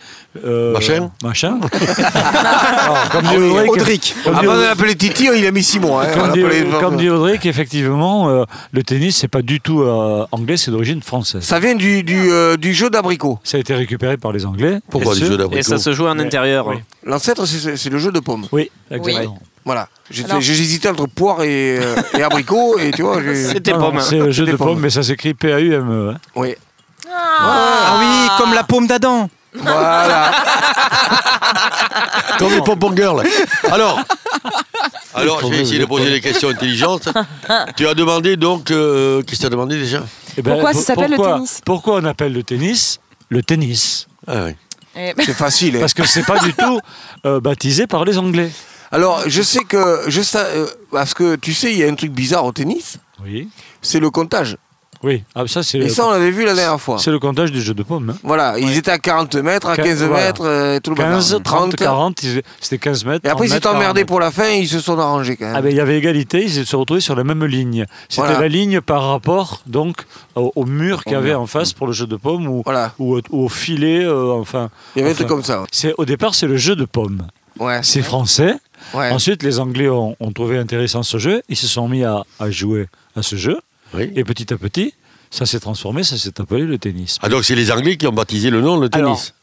[SPEAKER 7] euh,
[SPEAKER 9] Machin
[SPEAKER 7] Machin. Alors, comme dit Audric,
[SPEAKER 5] Audric.
[SPEAKER 7] comme dit
[SPEAKER 3] Avant de
[SPEAKER 7] Audric-
[SPEAKER 3] l'appeler Titi, il a mis 6 mois. hein.
[SPEAKER 7] Comme dit, comme dit Audric, effectivement, euh, le tennis, c'est pas du tout euh, anglais, c'est d'origine française.
[SPEAKER 3] Ça vient du, du, euh, du jeu d'abricot.
[SPEAKER 7] Ça a été récupéré par les Anglais.
[SPEAKER 9] Pourquoi
[SPEAKER 7] Et
[SPEAKER 9] du jeu
[SPEAKER 12] Et
[SPEAKER 9] d'abricot
[SPEAKER 12] ça se joue en intérieur.
[SPEAKER 7] Oui.
[SPEAKER 3] L'ancêtre, c'est c'est le jeu de pommes.
[SPEAKER 7] Oui, exactement.
[SPEAKER 3] Voilà. J'étais-
[SPEAKER 6] Alors-
[SPEAKER 3] J'hésitais entre poire et, euh, et abricot, et tu vois.
[SPEAKER 12] C'était pomme.
[SPEAKER 7] C'est le jeu de
[SPEAKER 3] pommes.
[SPEAKER 7] pommes, mais ça s'écrit P-A-U-M-E. hein.
[SPEAKER 3] Oui.
[SPEAKER 5] Ah oui, comme la paume d'Adam
[SPEAKER 3] Voilà.
[SPEAKER 9] Comme les pom girls. Alors, alors je vais essayer de poser des questions intelligentes. Tu as demandé donc. euh, Qu'est-ce que tu as demandé déjà?
[SPEAKER 7] Eh ben,
[SPEAKER 6] Pourquoi ça s'appelle le tennis?
[SPEAKER 7] Pourquoi on appelle le tennis le tennis?
[SPEAKER 9] Ah oui.
[SPEAKER 6] Eh,
[SPEAKER 3] C'est facile. hein.
[SPEAKER 7] Parce que c'est pas du tout euh, baptisé par les Anglais.
[SPEAKER 3] Alors, je sais que. Je sais, euh, parce que tu sais, il y a un truc bizarre au tennis,
[SPEAKER 7] Oui.
[SPEAKER 3] c'est le comptage.
[SPEAKER 7] Oui. Ah, ça, c'est
[SPEAKER 3] Et ça, on l'avait vu la dernière fois.
[SPEAKER 7] c'est le comptage du jeu de pommes. hein.
[SPEAKER 3] Voilà, ils étaient à 40 mètres, à
[SPEAKER 7] Quin-
[SPEAKER 3] 15
[SPEAKER 7] voilà.
[SPEAKER 3] mètres, euh, tout le
[SPEAKER 7] 15,
[SPEAKER 3] bazar.
[SPEAKER 7] 30, 40, ils- c'était 15 mètres.
[SPEAKER 3] Et après, ils
[SPEAKER 7] 30
[SPEAKER 3] s'étaient emmerdés
[SPEAKER 7] 40
[SPEAKER 3] pour la fin, ils se sont arrangés quand même.
[SPEAKER 7] Ah ben, il y avait égalité, ils se retrouvaient sur la même ligne. C'était
[SPEAKER 3] Voilà.
[SPEAKER 7] la ligne par rapport donc au, au mur qu'il y avait en face pour le jeu de pommes ou,
[SPEAKER 3] Voilà.
[SPEAKER 7] ou, au- ou au filet. euh, enfin,
[SPEAKER 3] Il y avait
[SPEAKER 7] enfin,
[SPEAKER 3] truc comme ça.
[SPEAKER 7] c'est au départ c'est le jeu de pommes.
[SPEAKER 3] Ouais.
[SPEAKER 7] C'est français.
[SPEAKER 3] Ouais.
[SPEAKER 7] Ensuite, les Anglais ont, ont trouvé intéressant ce jeu. Ils se sont mis à, à jouer à ce jeu.
[SPEAKER 9] Oui.
[SPEAKER 7] Et petit à petit, ça s'est transformé, ça s'est appelé le tennis.
[SPEAKER 9] Ah donc c'est les Anglais qui ont baptisé le nom le
[SPEAKER 7] Alors,
[SPEAKER 9] tennis.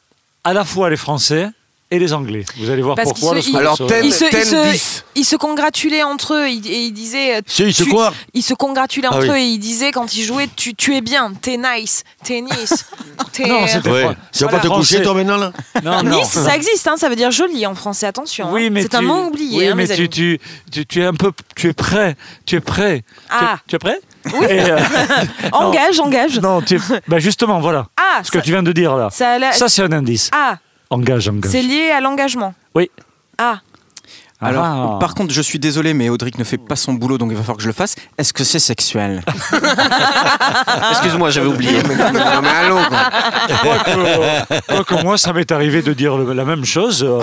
[SPEAKER 7] à la fois les Français et les Anglais. Vous allez voir
[SPEAKER 6] Parce
[SPEAKER 7] pourquoi.
[SPEAKER 6] se-
[SPEAKER 7] lorsque vous saurez.
[SPEAKER 6] ils se- ils se- ils se congratulaient entre eux et ils disaient. euh,
[SPEAKER 9] Si, ils se
[SPEAKER 6] tu-
[SPEAKER 9] quoi
[SPEAKER 6] Ils se congratulaient
[SPEAKER 9] Ah
[SPEAKER 6] entre
[SPEAKER 9] oui.
[SPEAKER 6] eux et ils disaient quand ils jouaient tu, tu es bien, t'es nice, t'es nice. t'es-
[SPEAKER 7] Non, c'était
[SPEAKER 9] Ouais.
[SPEAKER 7] fran-
[SPEAKER 9] Tu vas pas te coucher, toi, maintenant, là
[SPEAKER 7] Non, non.
[SPEAKER 6] Nice, ça existe, hein, ça veut dire joli en français, attention.
[SPEAKER 7] Oui,
[SPEAKER 6] hein.
[SPEAKER 7] mais
[SPEAKER 6] c'est un
[SPEAKER 7] tu-
[SPEAKER 6] mot oublié,
[SPEAKER 7] Oui,
[SPEAKER 6] hein,
[SPEAKER 7] mais
[SPEAKER 6] mes
[SPEAKER 7] tu,
[SPEAKER 6] amis.
[SPEAKER 7] tu, tu, tu es un peu, tu es prêt, tu es prêt. Tu-
[SPEAKER 6] Ah.
[SPEAKER 7] Tu, es prêt?
[SPEAKER 6] Oui.
[SPEAKER 7] Et, euh, non,
[SPEAKER 6] engage, engage.
[SPEAKER 7] Non, tu es- bah justement, voilà.
[SPEAKER 6] Ah,
[SPEAKER 7] Ce que tu viens de dire là.
[SPEAKER 6] ça
[SPEAKER 7] Ça, c'est un indice.
[SPEAKER 6] Ah,
[SPEAKER 7] Engage, engage.
[SPEAKER 6] c'est lié à l'engagement.
[SPEAKER 7] Oui.
[SPEAKER 6] Ah,
[SPEAKER 5] Alors,
[SPEAKER 7] Ah.
[SPEAKER 5] par contre, je suis désolé, mais Audric ne fait pas son boulot, donc il va falloir que je le fasse. Est-ce que c'est sexuel?
[SPEAKER 12] Excuse-moi, j'avais oublié.
[SPEAKER 3] Non, mais allô, quoi.
[SPEAKER 7] Quoique, quoique moi, ça m'est arrivé de dire le- la même chose euh,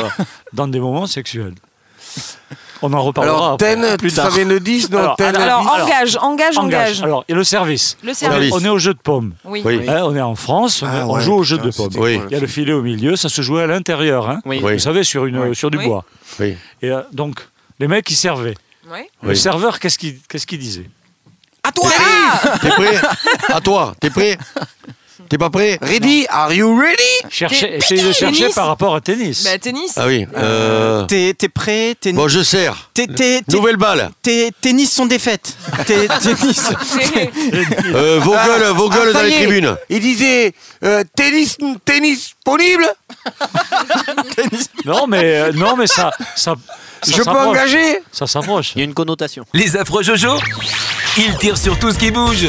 [SPEAKER 7] dans des moments sexuels. On en reparlera
[SPEAKER 3] Alors,
[SPEAKER 7] après,
[SPEAKER 3] ten,
[SPEAKER 7] plus
[SPEAKER 3] tu
[SPEAKER 7] tard.
[SPEAKER 3] savais le 10, non
[SPEAKER 7] Alors,
[SPEAKER 3] ten,
[SPEAKER 6] alors
[SPEAKER 3] dix.
[SPEAKER 6] engage, engage, engage.
[SPEAKER 7] Alors, et le service.
[SPEAKER 6] Le service.
[SPEAKER 7] On est au jeu de paume.
[SPEAKER 6] Oui.
[SPEAKER 9] Oui.
[SPEAKER 7] Hein, on est en France, on,
[SPEAKER 3] Ah
[SPEAKER 7] on
[SPEAKER 3] ouais,
[SPEAKER 7] joue au jeu
[SPEAKER 3] putain,
[SPEAKER 7] de paume.
[SPEAKER 3] c'était
[SPEAKER 9] Oui.
[SPEAKER 7] Il y a le filet au milieu, ça se jouait à l'intérieur. hein.
[SPEAKER 12] Oui.
[SPEAKER 9] Oui.
[SPEAKER 7] Vous savez, sur, une, sur du
[SPEAKER 6] Oui.
[SPEAKER 7] bois.
[SPEAKER 9] Oui.
[SPEAKER 7] Et euh, donc, les mecs, ils servaient.
[SPEAKER 6] Oui.
[SPEAKER 7] Le serveur, qu'est-ce qu'il qu'est-ce qu'il disait?
[SPEAKER 5] À toi
[SPEAKER 9] T'es prêt? À toi, t'es prêt? T'es pas prêt
[SPEAKER 3] Ready? Are you ready?
[SPEAKER 7] Cherchez, Essayez de chercher
[SPEAKER 6] Tennis.
[SPEAKER 7] par rapport à tennis.
[SPEAKER 6] Bah, tennis.
[SPEAKER 9] Ah oui. Euh...
[SPEAKER 5] T'es t'es prêt? Tes
[SPEAKER 9] Bon, je sers.
[SPEAKER 5] tes- tes- tes-
[SPEAKER 9] Nouvelle balle.
[SPEAKER 5] tes tennis sont défaites. Tes tennis.
[SPEAKER 9] Euh, vos
[SPEAKER 3] Ah,
[SPEAKER 9] gueules, vos
[SPEAKER 3] ah,
[SPEAKER 9] gueules
[SPEAKER 3] ça
[SPEAKER 9] dans les tribunes.
[SPEAKER 3] Il disait euh, tennis, tennis disponible.
[SPEAKER 7] Non, mais, euh, non, mais ça. ça, ça
[SPEAKER 3] Je peux
[SPEAKER 7] s'approche.
[SPEAKER 3] engager
[SPEAKER 7] Ça s'approche.
[SPEAKER 12] Il y a une connotation.
[SPEAKER 2] Les affreux Jojo Ils tirent sur tout ce qui bouge.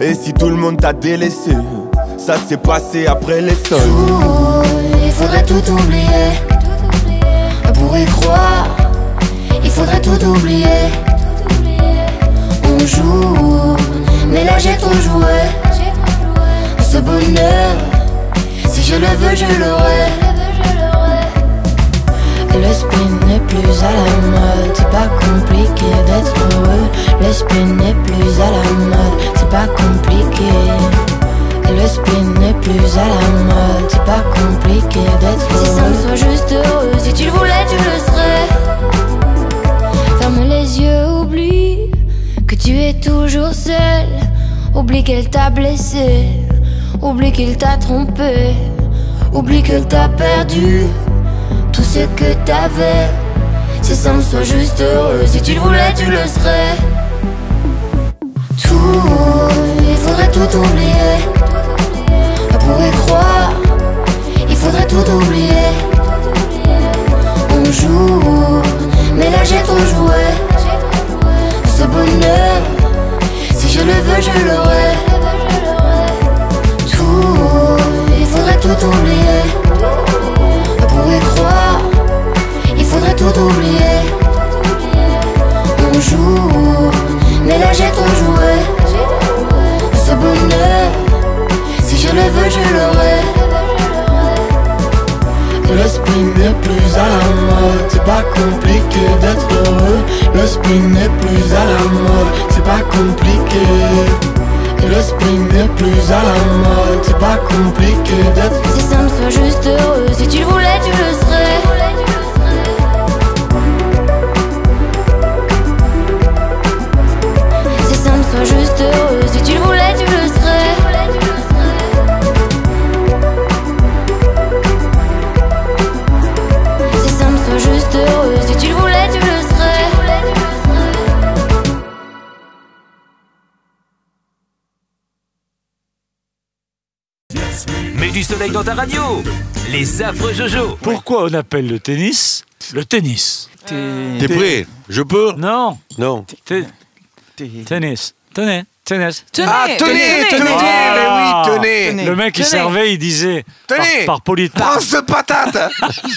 [SPEAKER 17] Et si tout le monde t'a délaissé, ça s'est passé après les sols.
[SPEAKER 1] Il faudrait tout oublier. On pourrait croire, il faudrait tout oublier. On joue, mais là j'ai trop joué. Ce bonheur, si je le veux, je l'aurai. Le spin n'est plus à la mode, c'est pas compliqué d'être heureux. Le spin n'est plus à la mode, c'est pas compliqué. Le spin n'est plus à la mode, c'est pas compliqué d'être heureux. Si ça me soit juste heureux, si tu le voulais, tu le serais. Ferme les yeux, oublie que tu es toujours seul. Oublie qu'elle t'a blessé, oublie qu'il t'a trompé, oublie que t'as perdu tout ce que t'avais. Si ça me soit juste heureux, si tu le voulais, tu le serais. Tout, il faudrait tout oublier. On pourrait croire, il faudrait tout oublier.
[SPEAKER 2] Les affreux Jojo.
[SPEAKER 7] Pourquoi on appelle le tennis le tennis
[SPEAKER 9] T'es prêt? Je peux?
[SPEAKER 7] Non.
[SPEAKER 9] Non.
[SPEAKER 7] Tennis. Tennis. Tenez.
[SPEAKER 6] Tenez,
[SPEAKER 3] Ah, tenez, tenez, tenez,
[SPEAKER 7] Ah.
[SPEAKER 3] mais oui, tenez.
[SPEAKER 7] Le mec, il
[SPEAKER 3] Tenez.
[SPEAKER 7] servait, il disait
[SPEAKER 3] Tenez.
[SPEAKER 7] par, par politesse.
[SPEAKER 3] Prends ce patate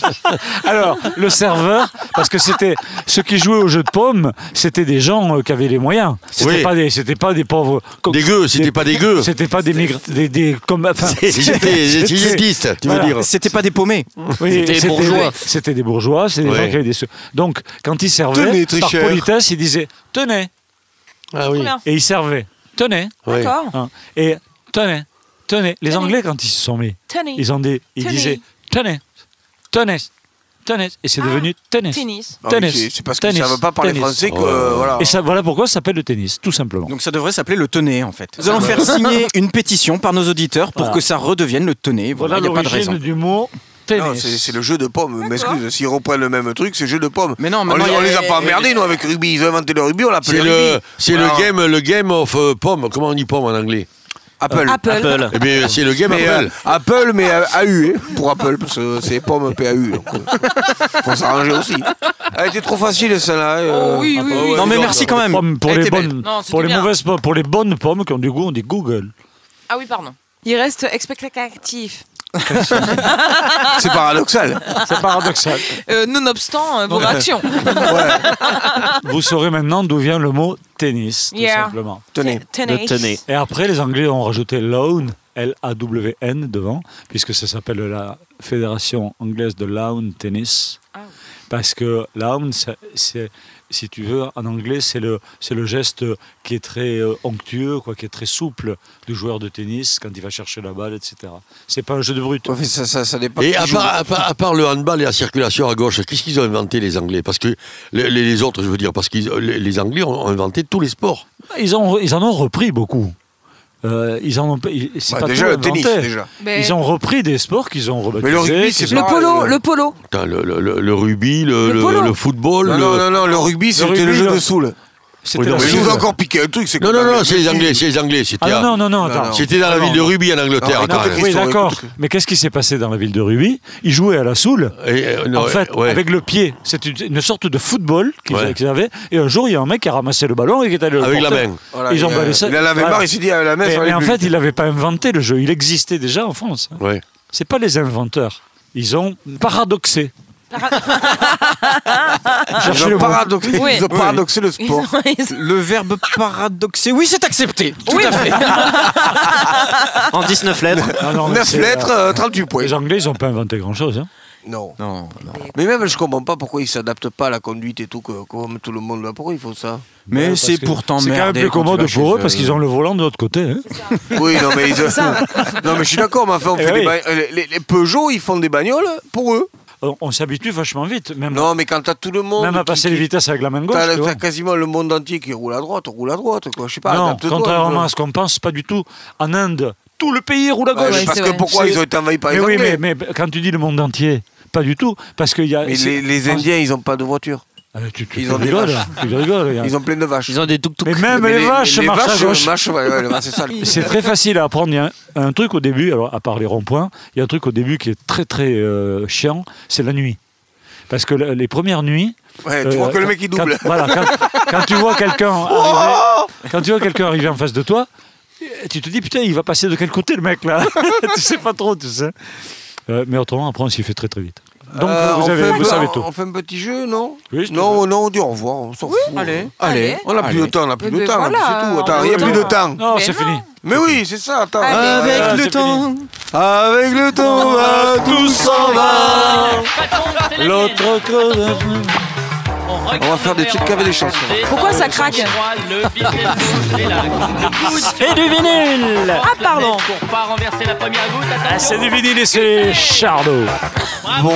[SPEAKER 7] Alors, le serveur, parce que c'était ceux qui jouaient au jeu de pommes, c'était des gens euh, qui avaient les moyens. C'était
[SPEAKER 9] Oui.
[SPEAKER 7] pas des, c'était pas des pauvres. comme-
[SPEAKER 9] Des gueux, c'était pas des gueux.
[SPEAKER 7] C'était pas des migrants, des, des comme. Enfin,
[SPEAKER 9] C'était des tu veux dire.
[SPEAKER 5] C'était pas des paumés.
[SPEAKER 7] Oui,
[SPEAKER 12] C'était des bourgeois.
[SPEAKER 7] C'était des bourgeois, c'est des
[SPEAKER 9] Ouais.
[SPEAKER 7] gens qui avaient des sous. Donc, quand ils servaient,
[SPEAKER 3] Tenez,
[SPEAKER 7] par politesse, ils disaient tenez,
[SPEAKER 9] Ah oui.
[SPEAKER 7] Et ils servaient tenez.
[SPEAKER 6] D'accord.
[SPEAKER 7] hein, et tenez, tenez. Les
[SPEAKER 6] Tenez.
[SPEAKER 7] Anglais, quand ils se sont mis,
[SPEAKER 6] Tennis.
[SPEAKER 7] ils ont des, ils
[SPEAKER 6] Tenez.
[SPEAKER 7] disaient tenez, tenez, tenez, et c'est devenu tennis.
[SPEAKER 6] Tennis.
[SPEAKER 3] Ah oui,
[SPEAKER 7] Tennis.
[SPEAKER 3] c'est- C'est parce qu'ils ne
[SPEAKER 7] Tennis.
[SPEAKER 3] savent pas parler
[SPEAKER 7] Tennis.
[SPEAKER 3] français que.
[SPEAKER 9] Oh.
[SPEAKER 3] euh, voilà.
[SPEAKER 7] Et ça, voilà pourquoi ça s'appelle le tennis, tout simplement.
[SPEAKER 5] Donc ça devrait s'appeler le tenez en fait. Nous allons faire signer une pétition par nos auditeurs pour
[SPEAKER 7] Voilà.
[SPEAKER 5] que ça redevienne le tenez. Voilà,
[SPEAKER 7] Voilà
[SPEAKER 5] il n'y a pas de
[SPEAKER 7] l'origine
[SPEAKER 5] raison.
[SPEAKER 7] du mot tennis.
[SPEAKER 3] Non, c'est c'est le jeu de pommes, m'excuse. S'ils reprennent le même truc, c'est jeu de pommes.
[SPEAKER 5] Mais non,
[SPEAKER 3] on, les,
[SPEAKER 5] a-
[SPEAKER 3] on les a pas emmerdés, nous, avec rugby. Ils ont inventé le rugby, on l'appelle rugby.
[SPEAKER 9] le, c'est le game, le game of euh, pomme. Comment on dit pomme en anglais?
[SPEAKER 3] Apple.
[SPEAKER 6] Apple.
[SPEAKER 12] Apple.
[SPEAKER 9] Eh bien, c'est le game
[SPEAKER 3] Mais, euh,
[SPEAKER 9] Apple.
[SPEAKER 3] Apple, mais euh, AU, hein, pour Apple, parce que c'est pommes PAU. Donc, euh, faut s'arranger aussi. Elle était trop facile, celle-là. euh.
[SPEAKER 6] Oh oui, oui, oui.
[SPEAKER 5] Non mais merci quand même.
[SPEAKER 7] Pommes, pour les bonnes,
[SPEAKER 6] Non,
[SPEAKER 7] pour les mauvaises pommes, pour les bonnes pommes qui ont du goût, on dit Google.
[SPEAKER 6] Ah oui, pardon. Il reste expectatif.
[SPEAKER 3] C'est paradoxal.
[SPEAKER 7] C'est paradoxal.
[SPEAKER 6] Euh, nonobstant euh, vos
[SPEAKER 7] Ouais.
[SPEAKER 6] réactions.
[SPEAKER 7] Vous saurez maintenant d'où vient le mot tennis, tout
[SPEAKER 6] Yeah.
[SPEAKER 7] simplement.
[SPEAKER 3] Tenez.
[SPEAKER 6] Tennis.
[SPEAKER 7] Et après, les Anglais ont rajouté lawn, L-A-W-N devant, puisque ça s'appelle la Fédération anglaise de lawn tennis.
[SPEAKER 6] Ah.
[SPEAKER 7] Parce que lawn, c'est, si tu veux, en anglais, c'est le, c'est le geste qui est très euh, onctueux, quoi, qui est très souple du joueur de tennis quand il va chercher la balle, etc. C'est pas un jeu de brut.
[SPEAKER 3] Ouais, ça, ça, ça dépend
[SPEAKER 9] Et à part, à, part, à part le handball et la circulation à gauche, qu'est-ce qu'ils ont inventé les Anglais? Parce que les, les- les autres, je veux dire, parce que les, les Anglais ont inventé tous les sports.
[SPEAKER 7] Ils, ont, ils en ont repris beaucoup. Euh, ils en ont, c'est
[SPEAKER 3] Ouais,
[SPEAKER 7] pas
[SPEAKER 3] déjà,
[SPEAKER 7] tout
[SPEAKER 3] le tennis, déjà.
[SPEAKER 6] Mais-
[SPEAKER 7] Ils ont repris des sports qu'ils ont rebaptisés.
[SPEAKER 3] Mais le rugby, c'est
[SPEAKER 6] Le polo, le polo.
[SPEAKER 9] Putain, le, le- le- le rugby, le,
[SPEAKER 6] Le
[SPEAKER 9] le- football.
[SPEAKER 3] Non,
[SPEAKER 9] le-
[SPEAKER 3] non, non, non, le rugby, c'était
[SPEAKER 7] rugby,
[SPEAKER 3] le jeu
[SPEAKER 7] le-
[SPEAKER 3] de soule.
[SPEAKER 9] Oui, non,
[SPEAKER 3] Mais encore piqué un truc. c'est que
[SPEAKER 9] Non, non, non, c'est les Anglais, c'est les Anglais. C'était
[SPEAKER 7] Ah
[SPEAKER 9] à-
[SPEAKER 7] non, non, non, attends.
[SPEAKER 9] C'était dans la
[SPEAKER 7] Ah,
[SPEAKER 9] ville de Rugby en Angleterre.
[SPEAKER 3] Non,
[SPEAKER 9] attends,
[SPEAKER 3] écoute.
[SPEAKER 7] Oui,
[SPEAKER 3] Christophe,
[SPEAKER 7] d'accord.
[SPEAKER 3] écoute.
[SPEAKER 7] Mais qu'est-ce qui s'est passé dans la ville de Rubis Ils jouaient à la soule.
[SPEAKER 9] Et, euh, non,
[SPEAKER 7] en fait,
[SPEAKER 9] ouais.
[SPEAKER 7] avec le pied. C'est une, une sorte de football qu'ils
[SPEAKER 9] Ouais.
[SPEAKER 7] qu'ils avaient. Et un jour, il y a un mec qui a ramassé le ballon et qui est allé le
[SPEAKER 9] Avec la
[SPEAKER 7] porter.
[SPEAKER 9] main.
[SPEAKER 3] Voilà,
[SPEAKER 7] Ils ont
[SPEAKER 3] il,
[SPEAKER 7] pas
[SPEAKER 3] euh,
[SPEAKER 7] laissé-
[SPEAKER 3] il en avait
[SPEAKER 7] Voilà.
[SPEAKER 3] marre, il s'est dit, à la main,
[SPEAKER 7] Mais, en
[SPEAKER 3] plus
[SPEAKER 7] fait, il n'avait pas inventé le jeu. Il existait déjà en France.
[SPEAKER 9] Ouais.
[SPEAKER 7] C'est pas les inventeurs. Ils ont paradoxé.
[SPEAKER 3] Ils
[SPEAKER 7] Cherchez le mot.
[SPEAKER 3] paradoxé,
[SPEAKER 6] Oui.
[SPEAKER 3] ils ont paradoxé le sport.
[SPEAKER 5] Le verbe paradoxer, oui c'est accepté. Tout
[SPEAKER 6] Oui.
[SPEAKER 5] à fait.
[SPEAKER 12] En 19 lettres.
[SPEAKER 7] Non, non, mais
[SPEAKER 3] 9
[SPEAKER 7] c'est,
[SPEAKER 3] lettres,
[SPEAKER 7] euh,
[SPEAKER 3] euh, 38 points.
[SPEAKER 7] Les Anglais, ils n'ont pas inventé grand-chose. hein.
[SPEAKER 3] Non.
[SPEAKER 5] Non, non.
[SPEAKER 3] Mais même, je comprends pas pourquoi ils s'adaptent pas à la conduite et tout, que- comme tout le monde. là. Pourquoi il faut ça?
[SPEAKER 5] Mais
[SPEAKER 7] parce
[SPEAKER 5] c'est
[SPEAKER 7] que
[SPEAKER 5] pour
[SPEAKER 7] C'est quand même plus commode pour eux parce qu'ils ont le volant de l'autre côté. hein.
[SPEAKER 3] Oui, non, mais ils... non, mais je suis d'accord, mais enfin, on
[SPEAKER 7] Eh
[SPEAKER 3] fait
[SPEAKER 7] oui.
[SPEAKER 3] des ba- les, les- les Peugeot, ils font des bagnoles pour eux.
[SPEAKER 7] On, on s'habitue vachement vite. Même,
[SPEAKER 3] Non, mais quand t'as tout le monde.
[SPEAKER 7] même à passer
[SPEAKER 3] qui-
[SPEAKER 7] les vitesses avec la main gauche.
[SPEAKER 3] T'as quasiment le monde entier qui roule à droite, roule à droite, quoi. Je sais pas,
[SPEAKER 7] non, contrairement à ce qu'on pense, pas du tout. En Inde, tout le pays roule à gauche.
[SPEAKER 3] parce que
[SPEAKER 6] vrai.
[SPEAKER 3] pourquoi
[SPEAKER 7] C'est-
[SPEAKER 3] ils ont été envahis par les
[SPEAKER 7] mais oui, mais, mais quand tu dis le monde entier, pas du tout. Parce qu'il y a.
[SPEAKER 3] Mais les, les Indiens, ils ont pas de voiture.
[SPEAKER 7] Ah, tu, tu-
[SPEAKER 3] ils
[SPEAKER 7] tu
[SPEAKER 3] ont des vaches.
[SPEAKER 7] tu rigoles,
[SPEAKER 3] Ils ont plein de vaches.
[SPEAKER 12] Ils ont des tuk-tuk.
[SPEAKER 7] Mais même
[SPEAKER 3] Mais
[SPEAKER 7] les, vaches
[SPEAKER 3] les
[SPEAKER 7] marchent à
[SPEAKER 3] vaches,
[SPEAKER 7] gauche.
[SPEAKER 3] marchent, ouais, ouais, c'est ça. le-
[SPEAKER 7] C'est très facile à apprendre. Il y a un, un truc au début, alors à part les ronds-points, il y a un truc au début qui est très très euh, chiant, c'est la nuit. Parce que le- les premières nuits.
[SPEAKER 3] Ouais, tu
[SPEAKER 7] euh,
[SPEAKER 3] vois que le
[SPEAKER 7] quand-
[SPEAKER 3] mec il
[SPEAKER 7] quand-
[SPEAKER 3] double.
[SPEAKER 7] voilà, quand, quand tu vois quelqu'un arriver, quand tu vois quelqu'un arriver en face de toi, tu te dis putain, il va passer de quel côté le mec là? Tu sais pas trop, tu sais. Euh, mais autrement, après, on s'y fait très très vite. Donc
[SPEAKER 3] Euh,
[SPEAKER 7] vous,
[SPEAKER 3] on
[SPEAKER 7] avez,
[SPEAKER 3] fait
[SPEAKER 7] vous savez tout.
[SPEAKER 3] On fait un petit jeu, non
[SPEAKER 7] Oui,
[SPEAKER 3] Non, non, on dit au revoir, on s'en fout.
[SPEAKER 5] Allez,
[SPEAKER 6] Allez.
[SPEAKER 3] On a plus de temps, on a plus de temps,
[SPEAKER 6] voilà,
[SPEAKER 3] c'est tout. Attends, il n'y a plus
[SPEAKER 6] le
[SPEAKER 3] de temps.
[SPEAKER 7] Non, c'est fini.
[SPEAKER 3] Mais oui, c'est ça, attends.
[SPEAKER 6] Allez.
[SPEAKER 5] Avec le temps.
[SPEAKER 3] Avec le temps, tout s'en va.
[SPEAKER 7] L'autre creuse.
[SPEAKER 3] On va faire des petites caves et des chansons.
[SPEAKER 6] Pourquoi ça craque
[SPEAKER 12] Et du vinyle
[SPEAKER 6] Ah, pardon.
[SPEAKER 18] Pour pas renverser la première goutte,
[SPEAKER 7] Ah, c'est du vinyle et c'est Charlot.
[SPEAKER 3] Bon,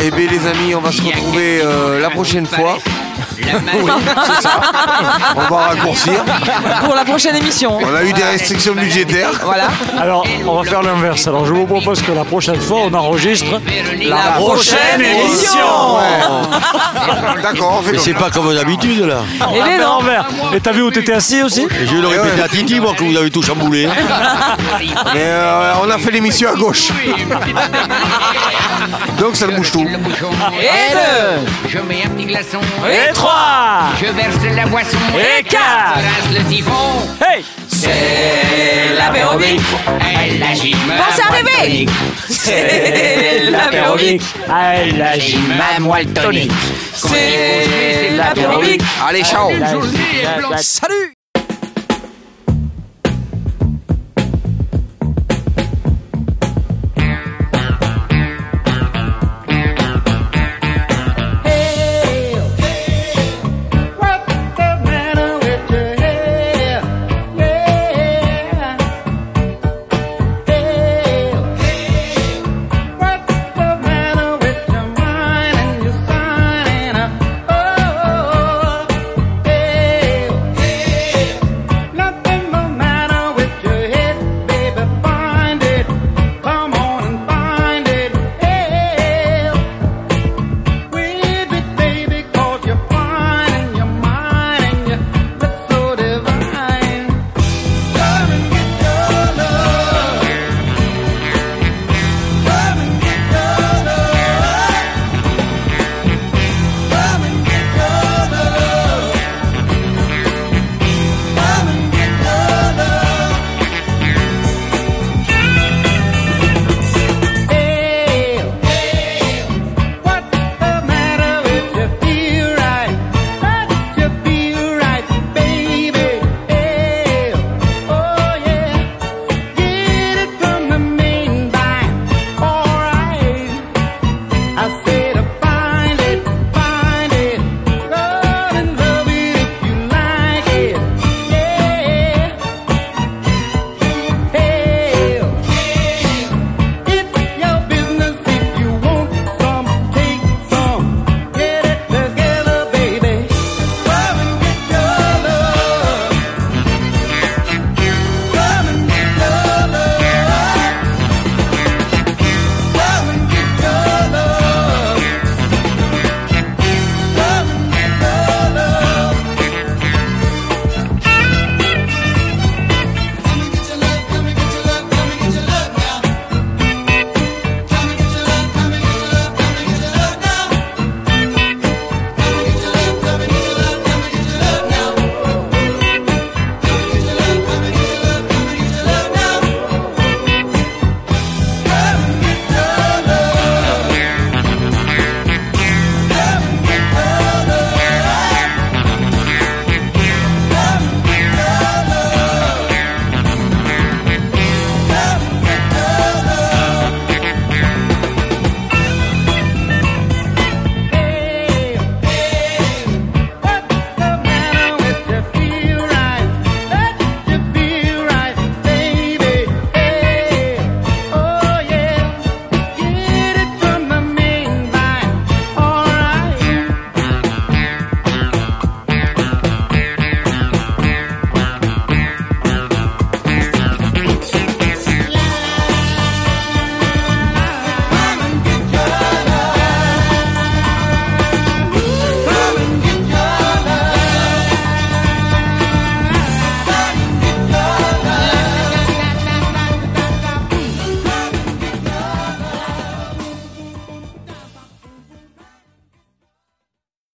[SPEAKER 3] eh bien les amis, on va se retrouver euh, la prochaine fois. Oui, c'est ça. On va raccourcir.
[SPEAKER 6] Pour la prochaine émission.
[SPEAKER 3] On a eu des restrictions budgétaires.
[SPEAKER 6] Voilà.
[SPEAKER 7] Alors, on va faire l'inverse. Alors, je vous propose que la prochaine fois, on enregistre
[SPEAKER 6] La prochaine émission.
[SPEAKER 3] D'accord, on fait
[SPEAKER 9] Mais c'est pas comme d'habitude là.
[SPEAKER 6] Eh ben non.
[SPEAKER 7] Envers. Et t'as vu où t'étais assis aussi
[SPEAKER 9] Et je vais le répéter à Titi, moi, que vous avez tout chamboulé.
[SPEAKER 3] Mais euh, on a fait l'émission à gauche. Donc ça le bouge tout.
[SPEAKER 6] Et deux.
[SPEAKER 15] Je mets un petit glaçon.
[SPEAKER 7] Et trois
[SPEAKER 15] Je verse la boisson.
[SPEAKER 7] Et.
[SPEAKER 15] Je le siphon.
[SPEAKER 7] Hey
[SPEAKER 15] C'est l'apérobic. Elle agit
[SPEAKER 6] Bon, c'est arrivé. C'est l'apérobic.
[SPEAKER 7] Elle
[SPEAKER 15] J'ai ma moelle tonique.
[SPEAKER 6] C'est l'apérobic.
[SPEAKER 3] Allez, ciao.
[SPEAKER 15] Une journée et blanche.
[SPEAKER 6] Salut